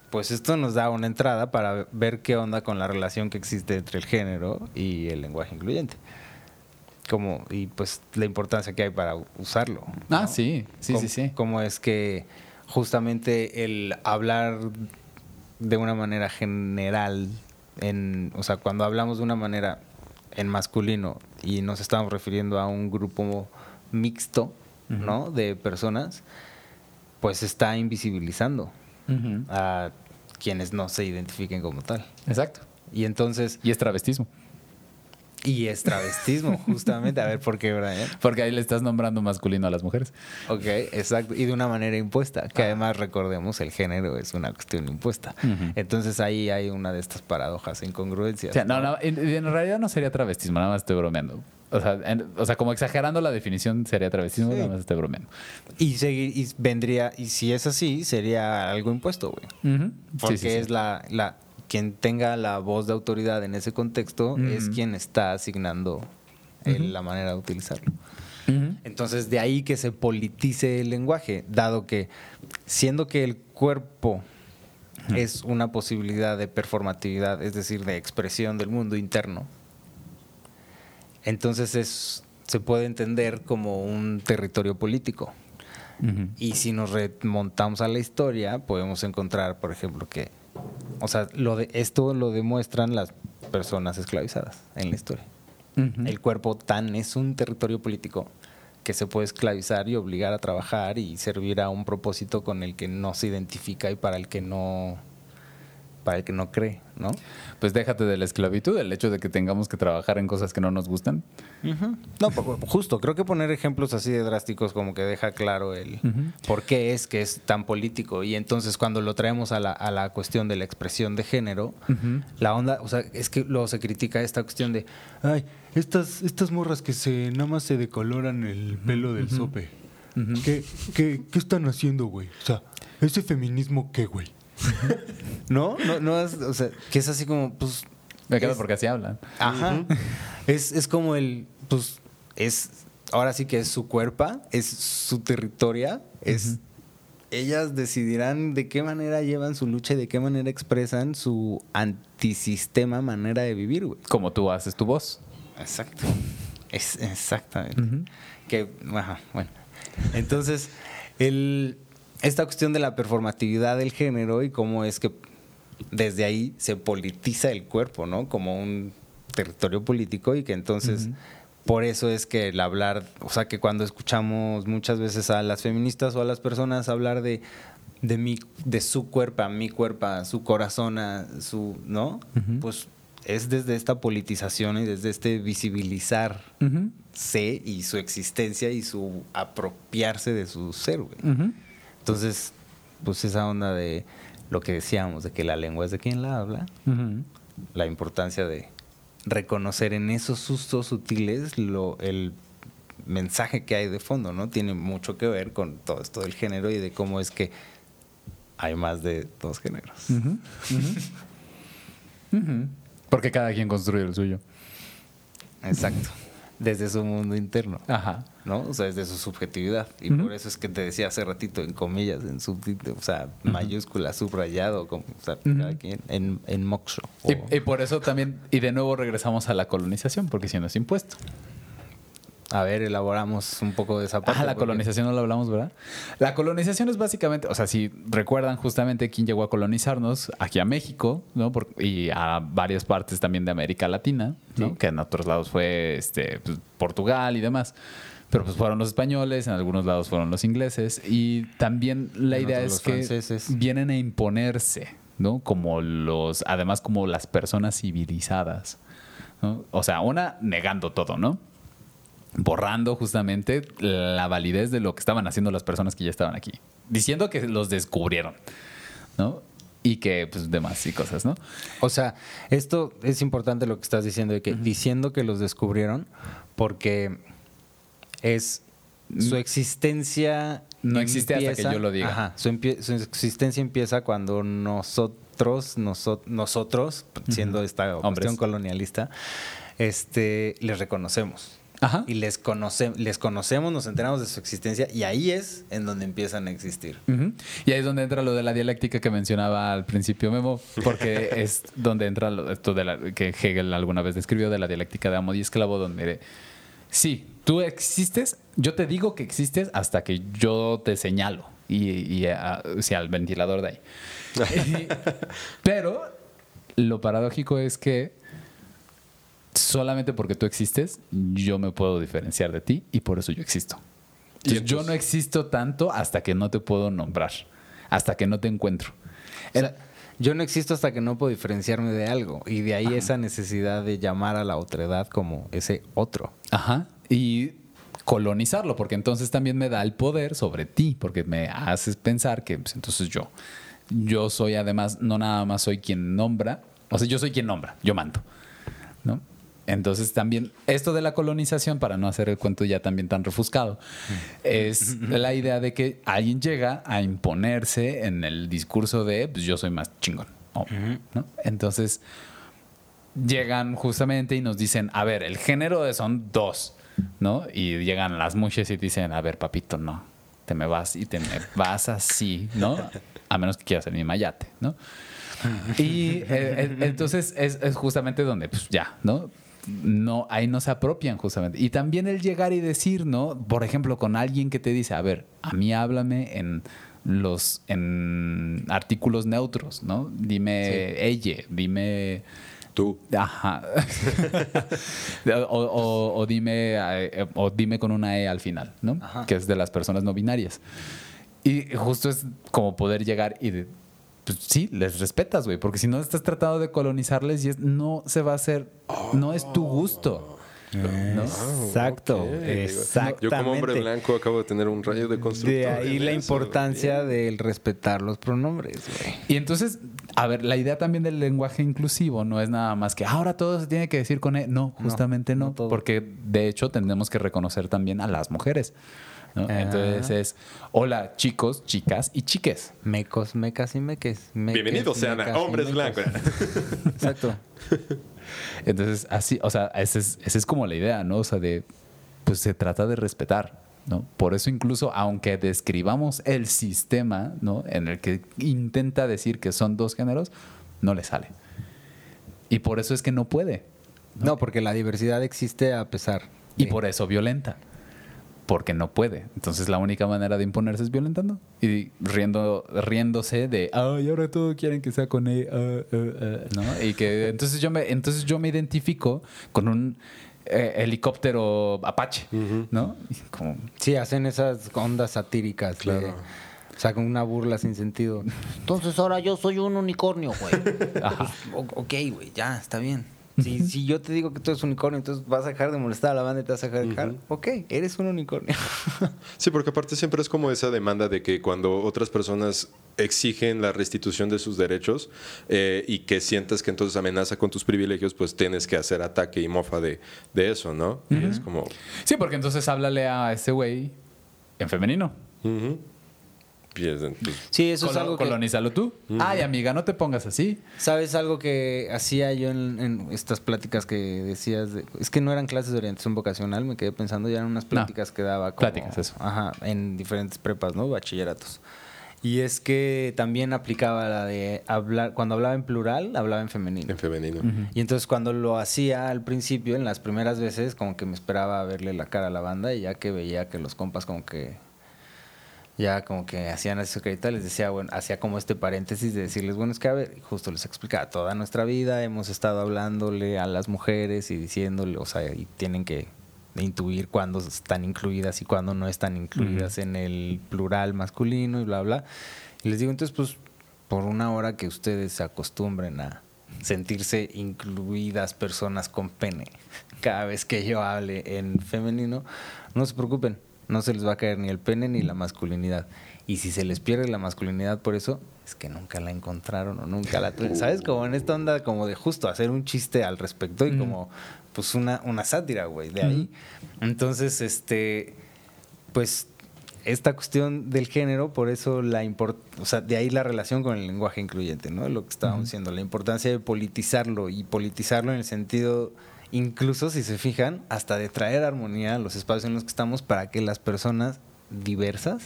pues esto nos da una entrada para ver qué onda con la relación que existe entre el género y el lenguaje incluyente. Como, y pues la importancia que hay para usarlo. Ah, sí, sí, Cómo- sí, sí. Cómo es que justamente el hablar de una manera general, en, o sea, cuando hablamos de una manera en masculino y nos estamos refiriendo a un grupo mixto, ¿no? De personas, pues está invisibilizando a quienes no se identifiquen como tal. Exacto. Y entonces, Y es travestismo. Y es travestismo, [laughs] justamente. A ver, ¿por qué, Brian? Porque ahí le estás nombrando masculino a las mujeres. Ok, exacto. Y de una manera impuesta, que además recordemos, el género es una cuestión impuesta. Entonces ahí hay una de estas paradojas e incongruencias. O sea, no, no, en, en realidad no sería travestismo, nada más estoy bromeando. O sea, en- o sea, como exagerando la definición sería travestismo, Sí. nada más estoy bromeando. Y, seguir, y vendría, y si es así, sería algo impuesto, güey. Porque Sí, sí, sí. es la, la quien tenga la voz de autoridad en ese contexto es quien está asignando el- Ujú. la manera de utilizarlo. Entonces, de ahí que se politice el lenguaje, dado que siendo que el cuerpo es una posibilidad de performatividad, es decir, de expresión del mundo interno, entonces es, se puede entender como un territorio político. Y si nos remontamos a la historia, podemos encontrar, por ejemplo, que, o sea, lo de, esto lo demuestran las personas esclavizadas en la historia. El cuerpo tan es un territorio político que se puede esclavizar y obligar a trabajar y servir a un propósito con el que no se identifica y para el que no para el que no cree, ¿no? Pues déjate de la esclavitud, el hecho de que tengamos que trabajar en cosas que no nos gustan. No, po- justo, creo que poner ejemplos así de drásticos como que deja claro el por qué es que es tan político. Y entonces cuando lo traemos a la, a la cuestión de la expresión de género, la onda, o sea, es que luego se critica esta cuestión de, ay, estas, estas morras que se nada más se decoloran el pelo del sope. ¿Qué, qué, qué están haciendo, güey? O sea, ¿ese feminismo qué, güey? [laughs] ¿No? No, no es, o sea, que es así como, pues... Me quedo es- porque así hablan. Ajá. es, es como el, pues, es, ahora sí que es su cuerpo, es su territoria, es, ellas decidirán de qué manera llevan su lucha y de qué manera expresan su antisistema manera de vivir, güey. Como tú haces tu voz. Exacto. Es exactamente. Que, ajá, bueno. Entonces, el, esta cuestión de la performatividad del género y cómo es que desde ahí se politiza el cuerpo, ¿no? Como un territorio político y que entonces por eso es que el hablar, o sea, que cuando escuchamos muchas veces a las feministas o a las personas hablar de de mi de su cuerpo, a mi cuerpo, a su corazón, a su, ¿no? Pues es desde esta politización y desde este visibilizar se y su existencia y su apropiarse de su ser, güey. Entonces, pues esa onda de lo que decíamos, de que la lengua es de quien la habla, la importancia de reconocer en esos usos sutiles lo, el mensaje que hay de fondo, ¿no? Tiene mucho que ver con todo esto del género y de cómo es que hay más de dos géneros. [laughs] Porque cada quien construye el suyo. Exacto. Desde su mundo interno. Ajá. ¿no? O sea, desde su subjetividad. Y por eso es que te decía hace ratito, en comillas, en subtítulo, o sea, mayúscula, subrayado, como, o sea, cada quien, en, en moxo. Y por eso también, y de nuevo regresamos a la colonización, porque si no es impuesto. A ver, elaboramos un poco de esa parte. Ah, la porque- colonización no la hablamos, ¿verdad? La colonización es básicamente, o sea, si recuerdan justamente quién llegó a colonizarnos, aquí a México, ¿no? Por- y a varias partes también de América Latina, ¿no? Sí. Que en otros lados fue este, pues, Portugal y demás. Pero pues fueron los españoles, en algunos lados fueron los ingleses. Y también la En idea es que franceses. vienen a imponerse, ¿no? Como los, además como las personas civilizadas. ¿no? O sea, una negando todo, ¿no? Borrando justamente la validez de lo que estaban haciendo las personas que ya estaban aquí. Diciendo que los descubrieron, ¿no? Y que, pues, demás y cosas, ¿no? O sea, esto es importante lo que estás diciendo, de que diciendo que los descubrieron, porque es su existencia. Mm. No existe hasta que yo lo diga. Ajá, su, existencia empieza cuando nosotros, noso- nosotros, siendo esta Hombres. cuestión colonialista, este, les reconocemos. Ajá. y les, conoce, les conocemos, nos enteramos de su existencia y ahí es en donde empiezan a existir. Ujú. Y ahí es donde entra lo de la dialéctica que mencionaba al principio Memo, porque [laughs] es donde entra lo- esto de la, que Hegel alguna vez describió de la dialéctica de amo y esclavo, donde sí, tú existes, yo te digo que existes hasta que yo te señalo y, y a- o sea, al ventilador de ahí. Y- [laughs] pero lo paradójico es que solamente porque tú existes, yo me puedo diferenciar de ti y por eso yo existo. Entonces, yo no existo tanto hasta que no te puedo nombrar, hasta que no te encuentro. O sea, yo no existo hasta que no puedo diferenciarme de algo y de ahí esa necesidad de llamar a la otredad como ese otro. Ajá. Y colonizarlo, porque entonces también me da el poder sobre ti, porque me haces pensar que pues, entonces yo, yo soy además, no nada más soy quien nombra, o sea, yo soy quien nombra, yo mando, ¿no? Entonces también esto de la colonización, para no hacer el cuento ya también tan refuscado, es la idea de que alguien llega a imponerse en el discurso de pues, yo soy más chingón. ¿no? Entonces llegan justamente y nos dicen, a ver, el género de son dos, ¿no? Y llegan las muchas y dicen, a ver, papito, no, te me vas y te me vas así, ¿no? A menos que quieras ser mi mayate, ¿no? Y eh, entonces es, es justamente donde, pues ya, ¿no? No, ahí no se apropian justamente. Y también el llegar y decir, ¿no? Por ejemplo, con alguien que te dice, a ver, a mí háblame en los en artículos neutros, ¿no? Dime ella, dime Tú. Ajá. [laughs] o, o- o dime, eh, o dime con una E al final, ¿no? Ajá. Que es de las personas no binarias. Y justo es como poder llegar y pues sí, les respetas, güey, porque si no estás tratando de colonizarles y es, no se va a hacer, no es tu gusto. ¿no? Exacto, Ok. exactamente. Yo como hombre blanco acabo de tener un rayo de constructor. De ahí la eso. importancia del respetar los pronombres, güey. Y entonces, a ver, la idea también del lenguaje inclusivo no es nada más que ahora todo se tiene que decir con E. No, justamente no, porque de hecho tendremos que reconocer también a las mujeres. ¿No? Ah. Entonces es, hola chicos, chicas y chiques. Mecos, mecas y meques. meques, Bienvenidos sean a Hombres. Blancos. [laughs] Exacto. Entonces, así, o sea, esa es, esa es como la idea, ¿no? O sea, de, pues se trata de respetar, ¿no? Por eso incluso, aunque describamos el sistema, ¿no? En el que intenta decir que son dos géneros, no le sale. Y por eso es que no puede. No, porque la diversidad existe a pesar. Y por eso violenta. Porque no puede. Entonces la única manera de imponerse es violentando. Y riendo, riéndose de, ay, ahora todo quieren que sea con E, ah, ah, ah", ¿no? Y que entonces yo me, entonces yo me identifico con un eh, helicóptero Apache, ¿no? Como, Sí, hacen esas ondas satíricas. de- Claro. o sea, con una burla sin sentido. [laughs] Entonces ahora yo soy un unicornio, güey. Ajá. O- ok, güey, ya, está bien. Si, si yo te digo que tú eres un unicornio, entonces vas a dejar de molestar a la banda y te vas a dejar de dejar. Ok, eres un unicornio. [laughs] Sí, porque aparte siempre es como esa demanda de que cuando otras personas exigen la restitución de sus derechos eh, y que sientas que entonces amenaza con tus privilegios, pues tienes que hacer ataque y mofa de, de eso, ¿no? Y es como... Sí, porque entonces háblale a ese güey en femenino. Es, pues, Sí, eso es algo que... Colonízalo tú. Ay, amiga, no te pongas así. ¿Sabes algo que hacía yo en, en estas pláticas que decías? de- es que no eran clases de orientación vocacional, me quedé pensando, ya eran unas pláticas que daba como, Pláticas, eso. Ajá, en diferentes prepas, ¿no? Bachilleratos. Y es que también aplicaba la de hablar, cuando hablaba en plural, hablaba en femenino. en femenino. Y entonces cuando lo hacía al principio, en las primeras veces, como que me esperaba verle la cara a la banda y ya que veía que los compas como que ya como que hacían así su carita, les decía, bueno, hacía como este paréntesis de decirles, bueno, es que a ver, justo les explicaba, toda nuestra vida hemos estado hablándole a las mujeres y diciéndole, o sea, y tienen que intuir cuándo están incluidas y cuándo no están incluidas en el plural masculino y bla, bla. Y les digo, entonces, pues, por una hora que ustedes se acostumbren a sentirse incluidas personas con pene cada vez que yo hable en femenino, no se preocupen, no se les va a caer ni el pene ni la masculinidad. Y si se les pierde la masculinidad por eso, es que nunca la encontraron o nunca la tuvieron. [laughs] ¿Sabes? Como en esta onda como de justo hacer un chiste al respecto y como pues una, una sátira, güey, de ahí. Entonces, este, pues esta cuestión del género, por eso la import o sea, de ahí la relación con el lenguaje incluyente, ¿no? Lo que estábamos diciendo, la importancia de politizarlo y politizarlo en el sentido incluso si se fijan, hasta de traer armonía a los espacios en los que estamos para que las personas diversas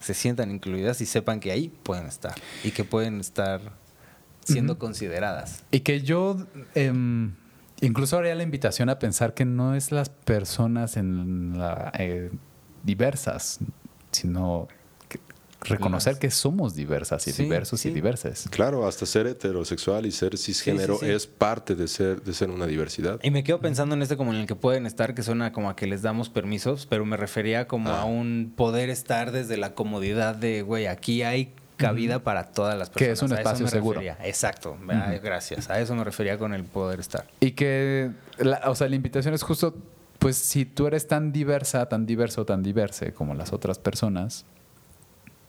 se sientan incluidas y sepan que ahí pueden estar y que pueden estar siendo consideradas. Y que yo em, incluso haría la invitación a pensar que no es las personas en la, eh, diversas, sino reconocer que somos diversas y diversos y diversas. Claro, hasta ser heterosexual y ser cisgénero es parte de ser, de ser una diversidad. Y me quedo pensando en este como en el que pueden estar, que suena como a que les damos permisos, pero me refería como a un poder estar desde la comodidad de, güey, aquí hay cabida para todas las personas. Que es un espacio seguro. Exacto, gracias. A eso me refería con el poder estar. Y que, o sea, la invitación es justo, pues si tú eres tan diversa, tan diverso, tan diverse como las otras personas,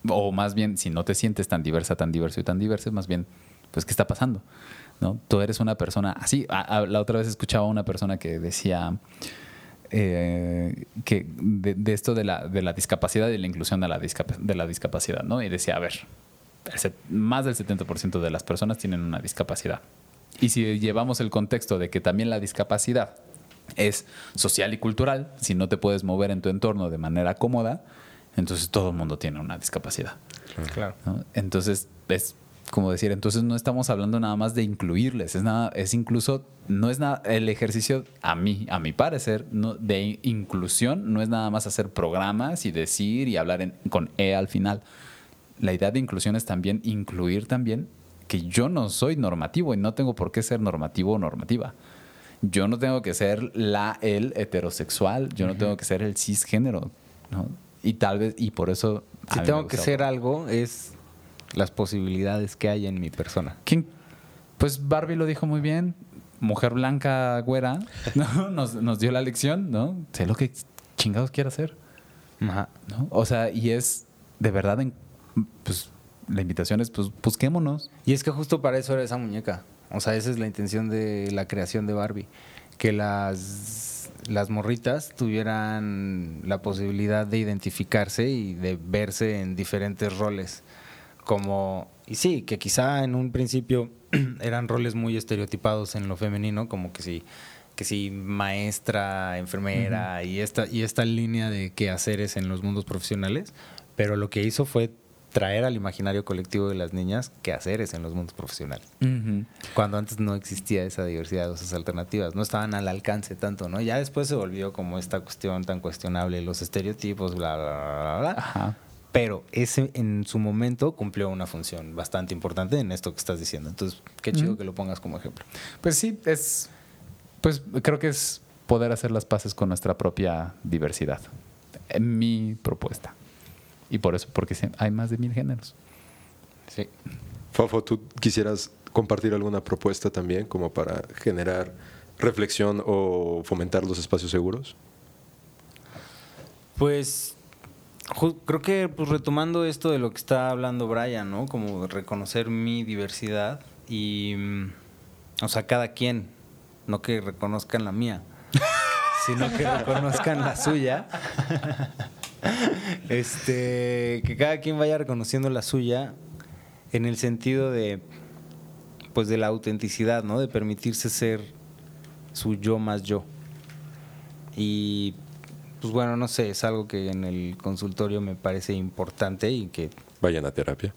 o más bien, si no te sientes tan diversa, tan diverso y tan diverso, más bien, pues, ¿qué está pasando? ¿No? Tú eres una persona así. la otra vez escuchaba a una persona que decía eh, que de, esto de la, de la discapacidad y la inclusión de la, de la discapacidad, ¿no? Y decía, a ver, más del 70% de las personas tienen una discapacidad. Y si llevamos el contexto de que también la discapacidad es social y cultural, si no te puedes mover en tu entorno de manera cómoda, entonces todo el mundo tiene una discapacidad. Claro. Entonces es como decir, entonces no estamos hablando nada más de incluirles, es nada, es incluso, no es nada, el ejercicio a mí, a mi parecer, no, de inclusión no es nada más hacer programas y decir y hablar con E al final. La idea de inclusión es también incluir también que yo no soy normativo y no tengo por qué ser normativo o normativa. Yo no tengo que ser la, el heterosexual, yo no tengo que ser el cisgénero, ¿no? Y tal vez, y por eso... Si tengo que ser algo, es las posibilidades que hay en mi persona. ¿Quién? Pues Barbie lo dijo muy bien. Mujer blanca, güera, [laughs] ¿no? nos, dio la lección, ¿no? Sé lo que chingados quiere hacer. Ajá. ¿no? O sea, y es de verdad, en, pues la invitación es, pues busquémonos. Y es que justo para eso era esa muñeca. O sea, esa es la intención de la creación de Barbie. Que las las morritas tuvieran la posibilidad de identificarse y de verse en diferentes roles. Como, y sí, que quizá en un principio [clears throat] eran roles muy estereotipados en lo femenino, como que sí, que sí, maestra, enfermera y, esta, y esta línea de quehaceres en los mundos profesionales, pero lo que hizo fue traer al imaginario colectivo de las niñas que haceres en los mundos profesionales. Cuando antes no existía esa diversidad, esas alternativas, no estaban al alcance tanto, ¿no? Ya después se volvió como esta cuestión tan cuestionable, los estereotipos, bla, bla, bla, bla. Pero ese en su momento cumplió una función bastante importante en esto que estás diciendo. Entonces, qué chido que lo pongas como ejemplo. Pues sí, es, pues creo que es poder hacer las paces con nuestra propia diversidad. En mi propuesta. Y por eso, porque hay más de mil géneros. Sí. Fafo, ¿tú quisieras compartir alguna propuesta también como para generar reflexión o fomentar los espacios seguros? Pues creo que pues, retomando esto de lo que está hablando Brian, ¿no? Como reconocer mi diversidad y, mm, o sea, cada quien, no que reconozcan la mía, [laughs] sino que reconozcan la suya. [laughs] [laughs] este, que cada quien vaya reconociendo la suya en el sentido de, pues de la autenticidad, ¿no? De permitirse ser su yo más yo. Y, pues bueno, no sé, es algo que en el consultorio me parece importante y que... Vayan a terapia.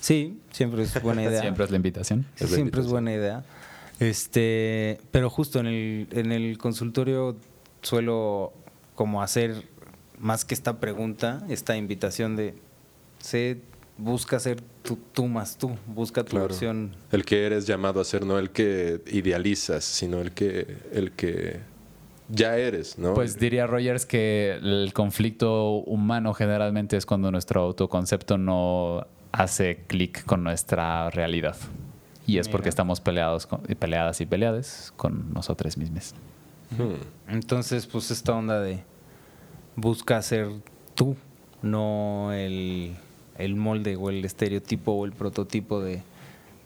Sí, siempre es buena [laughs] idea. siempre es la invitación. siempre es buena idea. Este, pero justo en el, en el consultorio suelo como hacer más que esta pregunta, esta invitación de sé, busca ser tú, más tú, busca tu versión. El que eres llamado a ser, no el que idealizas, sino el que, el que ya eres, ¿no? Pues diría Rogers que el conflicto humano generalmente es cuando nuestro autoconcepto no hace clic con nuestra realidad. Y es porque estamos peleados peleadas y peleadas con nosotros mismos. Hmm. Entonces, pues esta onda de busca ser tú, no el, molde o el estereotipo o el prototipo de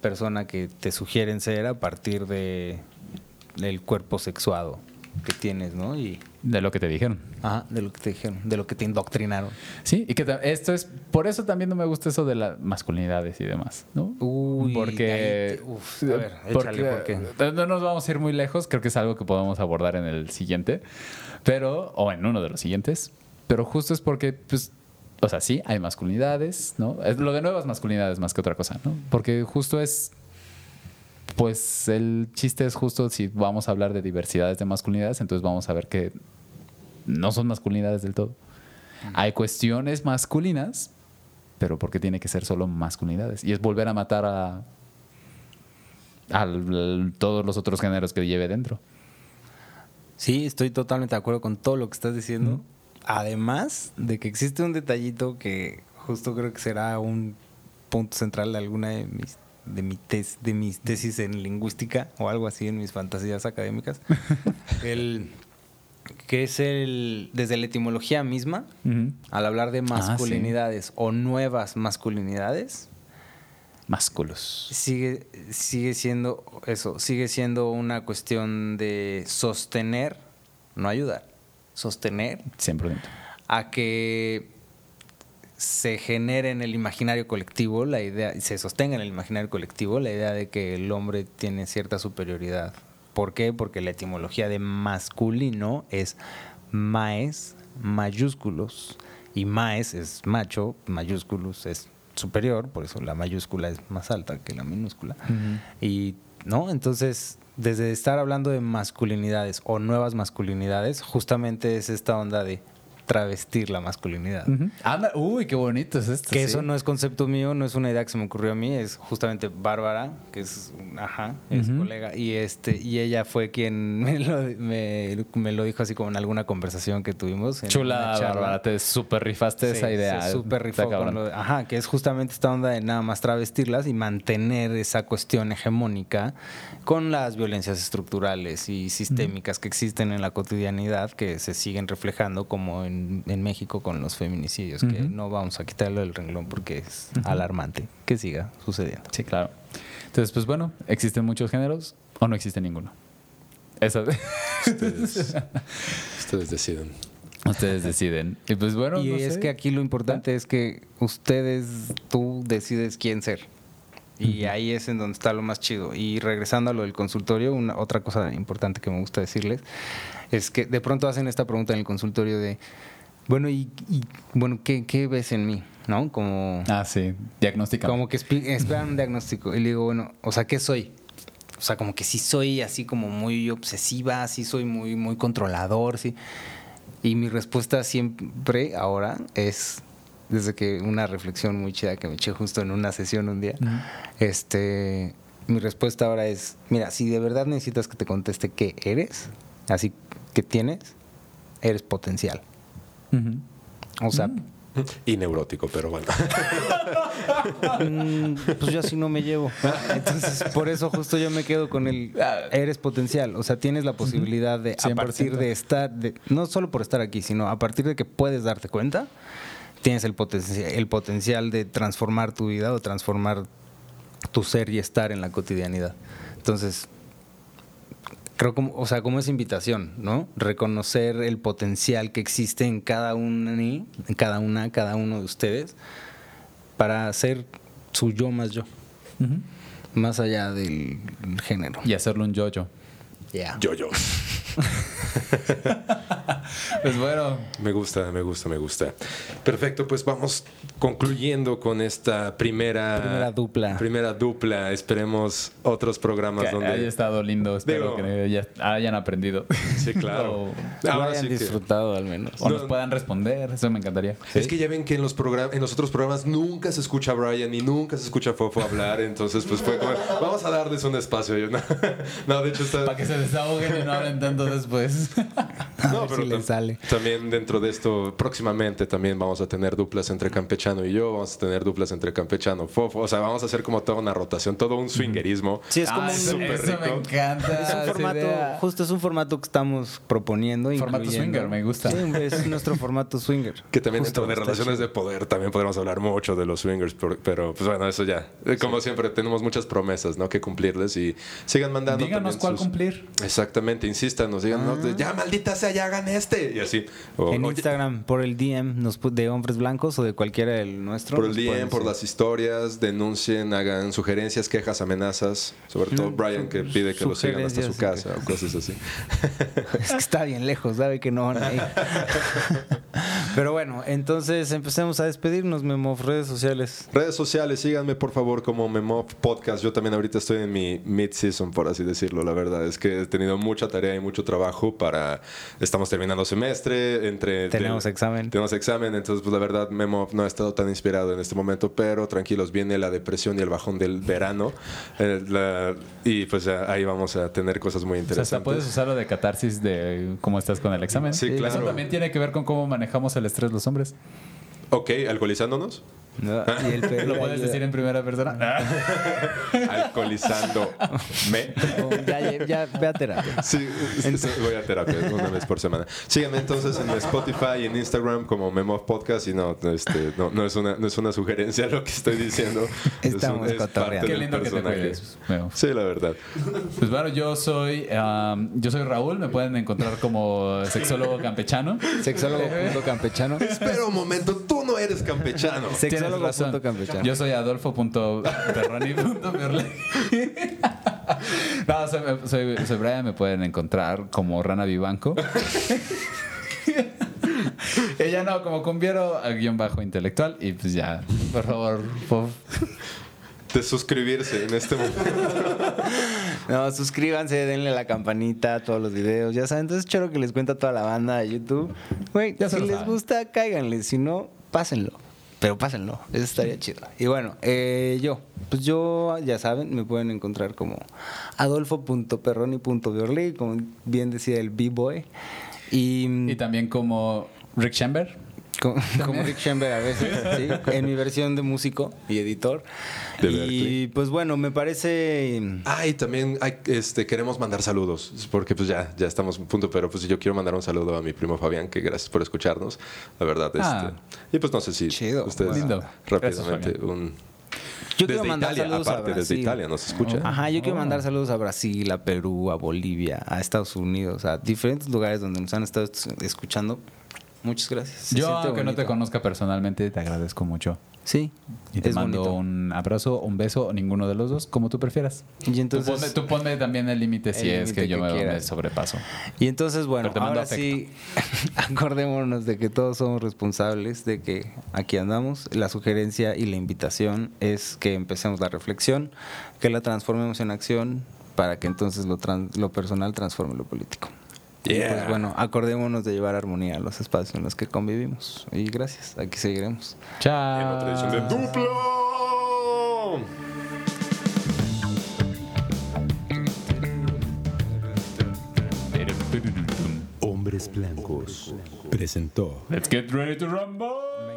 persona que te sugieren ser a partir de del cuerpo sexuado que tienes, ¿no? Y De lo que te dijeron. Ajá, de lo que te dijeron, de lo que te indoctrinaron. Sí, y que esto es, por eso también no me gusta eso de las masculinidades y demás, ¿no? Uy, porque, te- uf, a ver, échale, ¿por qué? no nos vamos a ir muy lejos, creo que es algo que podemos abordar en el siguiente, pero, o en uno de los siguientes, pero justo es porque, pues, o sea, sí, hay masculinidades, ¿no? Es lo de nuevas masculinidades más que otra cosa, ¿no? Porque justo es, pues, el chiste es justo si vamos a hablar de diversidades de masculinidades, entonces vamos a ver que no son masculinidades del todo. Hay cuestiones masculinas, pero porque tiene que ser solo masculinidades. Y es volver a matar a, todos los otros géneros que lleve dentro. Sí, estoy totalmente de acuerdo con todo lo que estás diciendo. Además de que existe un detallito que justo creo que será un punto central de alguna de mis de mi tes- de mis tesis en lingüística o algo así en mis fantasías académicas. [laughs] el que es el desde la etimología misma, al hablar de Ah, sí. masculinidades o nuevas masculinidades, Másculos. sigue, sigue siendo eso, sigue siendo una cuestión de sostener, no ayudar, sostener 100%. a que se genere en el imaginario colectivo la idea, se sostenga en el imaginario colectivo la idea de que el hombre tiene cierta superioridad. ¿Por qué? Porque la etimología de masculino es maes mayúsculos y maes es macho, mayúsculos es superior, por eso la mayúscula es más alta que la minúscula. Y no, entonces desde estar hablando de masculinidades o nuevas masculinidades, justamente es esta onda de travestir la masculinidad. Anda, uy, qué bonito es esto. Que sí. eso no es concepto mío, no es una idea que se me ocurrió a mí, es justamente Bárbara, que es, ajá, es colega, y este y ella fue quien [laughs] me lo, me, me lo dijo así como en alguna conversación que tuvimos. Chula. Bárbara, te super rifaste Sí, esa idea. se súper Está rifó con lo de- ajá, que es justamente esta onda de nada más travestirlas y mantener esa cuestión hegemónica con las violencias estructurales y sistémicas que existen en la cotidianidad que se siguen reflejando como en, en México con los feminicidios, que Ujú. no vamos a quitarlo del renglón porque es alarmante que siga sucediendo. Sí, claro. Entonces, pues bueno, ¿existen muchos géneros o no existe ninguno? Eso. Ustedes, [laughs] ustedes deciden. Ustedes deciden. Y pues bueno, y no es sé. que aquí lo importante es que ustedes, tú decides quién ser. Y ahí es en donde está lo más chido. Y regresando a lo del consultorio, una, otra cosa importante que me gusta decirles es que de pronto hacen esta pregunta en el consultorio de, bueno, ¿y, y, bueno ¿qué, qué ves en mí? ¿No? Como, Ah, sí. Diagnóstica. como que esperan un diagnóstico. Y le digo, bueno, o sea, ¿qué soy? O sea, como que sí soy así como muy obsesiva, sí soy muy, muy controlador, sí. Y mi respuesta siempre ahora es, desde que una reflexión muy chida que me eché justo en una sesión un día, este, mi respuesta ahora es, mira, si de verdad necesitas que te conteste qué eres, así que tienes, eres potencial. O sea, Y neurótico, pero bueno. Mm, pues yo así no me llevo. Entonces, por eso justo yo me quedo con el eres potencial. O sea, tienes la posibilidad de, a 100%. partir de estar, de, no solo por estar aquí, sino a partir de que puedes darte cuenta, tienes el, potencia- el potencial de transformar tu vida o transformar tu ser y estar en la cotidianidad. Entonces, creo como, o sea, como esa invitación, ¿no? Reconocer el potencial que existe en cada una, en cada una, cada uno de ustedes para ser su yo más yo, más allá del género. Y hacerlo un yo-yo. Ya. Yo, yo. [laughs] Pues bueno, Me gusta, me gusta, me gusta. Perfecto, pues vamos concluyendo con esta primera... Primera dupla. Primera dupla. Esperemos otros programas que donde... haya estado lindo. Espero Digo- que ya hayan aprendido. Sí, claro. [laughs] Lo Ahora hayan sí que- disfrutado al menos. O No, nos puedan responder. Eso me encantaría. Es que ya ven que en los programas, en los otros programas nunca se escucha a Brian y nunca se escucha a Fofo hablar, entonces pues fue como, vamos a darles un espacio. Yo, [laughs] no, no, de hecho está... Para que se desahoguen y no hablen tanto después. [laughs] No, ver pero si le tam- sale. también dentro de esto, próximamente también vamos a tener duplas entre Campechano y yo, vamos a tener duplas entre Campechano, Fofo, o sea, vamos a hacer como toda una rotación, todo un swingerismo. Sí, es como Ah, un, eso, súper eso me rico. encanta. es un formato, idea. justo es un formato que estamos proponiendo. Formato swinger, me gusta. Sí, es nuestro [laughs] formato swinger. Que también Justo, dentro de relaciones chido. de poder también podremos hablar mucho de los swingers, por- pero pues bueno, eso ya. Como siempre, tenemos muchas promesas, ¿no? Que cumplirles y sigan mandando. Díganos cuál sus- cumplir. Exactamente, insístanos, díganos, Ah. ya maldita sea, ya hagan este. Y así. O, en "Oye, Instagram, por el DM nos de hombres blancos o de cualquiera del nuestro. por el nos DM, por las historias, denuncien, hagan sugerencias, quejas, amenazas. Sobre todo Mm, Brian que pide que lo sigan hasta su casa o cosas así. [laughs] Es que está bien lejos, sabe que no van a ir. [laughs] Pero bueno, entonces empecemos a despedirnos, Memo, redes sociales. Redes sociales, síganme por favor como Memov Podcast. Yo también ahorita estoy en mi mid-season, por así decirlo. La verdad es que he tenido mucha tarea y mucho trabajo para... Estamos terminando semestre, entre... Tenemos te- examen. Tenemos examen, entonces pues la verdad Memov no ha estado tan inspirado en este momento, pero tranquilos, viene la depresión y el bajón del verano. eh, la- y pues ahí vamos a tener cosas muy O sea, interesantes. puedes usarlo de catarsis de cómo estás con el examen. Sí, Eso claro. también tiene que ver con cómo manejamos el estrés los hombres. Ok, alcoholizándonos. ¿No? Y el Perú [laughs] ¿Lo puedes ayuda. decir en primera persona? [laughs] Alcoholizando. Me. Oh, [laughs] ya, ya, ve a terapia. Sí, voy a terapia una vez por semana. Síganme entonces en Spotify y en Instagram como Memo Podcast y no, este, no, no, es una, no es una sugerencia lo que estoy diciendo. Es un- Estamos es parte. Qué del lindo que te. Bueno. Sí, la verdad. Pues bueno, yo soy, am, yo soy Raúl, me pueden encontrar como sexólogo campechano. Sexólogo campechano. Espera un momento, tú no eres campechano. Tienes razón. punto campechano. Yo soy adolfo.perroni.merle. [laughs] No, soy, soy, soy Brian, me pueden encontrar como Rana Vivanco. [laughs] Ella no, como Cumbiero, a guion bajo intelectual. Y pues ya, por favor, por- De suscribirse en este momento. [laughs] No, suscríbanse, denle la campanita a todos los videos. Ya saben, entonces choro que les cuenta toda la banda de YouTube. Güey, si les saben. gusta, cáiganle. Si no, pásenlo. Pero pásenlo, eso estaría chido. Y bueno, eh, yo, pues yo, ya saben, me pueden encontrar como adolfo.perroni.biorli, como bien decía el B-Boy. Y, Y también como Rick Chamber. Como, [laughs] como Rick Chamber a veces, ¿sí? en mi versión de músico y editor. De y Berkeley. pues bueno, me parece... Ah, y también hay, este, queremos mandar saludos, porque pues ya, ya estamos en punto, pero pues yo quiero mandar un saludo a mi primo Fabián, que gracias por escucharnos, la verdad. Ah. Este, y pues no sé si Chido. ustedes Lindo. rápidamente Gracias, un... Yo desde quiero mandar Italia, saludos a aparte, desde Brasil. Italia nos escucha. Ajá, yo quiero Oh. mandar saludos a Brasil, a Perú, a Bolivia, a Estados Unidos, a diferentes lugares donde nos han estado es- escuchando. Muchas gracias. Se Yo, aunque no te bonito. conozca personalmente, te agradezco mucho. Sí, Y te es mando bonito. un abrazo, un beso, o ninguno de los dos, como tú prefieras. Y entonces, tú, ponme, tú ponme también el límite si El es que límite yo que me, me sobrepaso. y entonces bueno, ahora sí, [laughs] acordémonos de que todos somos responsables de que aquí andamos. La sugerencia y la invitación es que empecemos la reflexión, que la transformemos en acción para que entonces lo, tran- lo personal transforme lo político. Yeah. pues bueno, acordémonos de llevar armonía a los espacios en los que convivimos. Y gracias, aquí seguiremos. Chao. En otra edición de Duplo. Hombres Blancos presentó Let's get ready to rumble.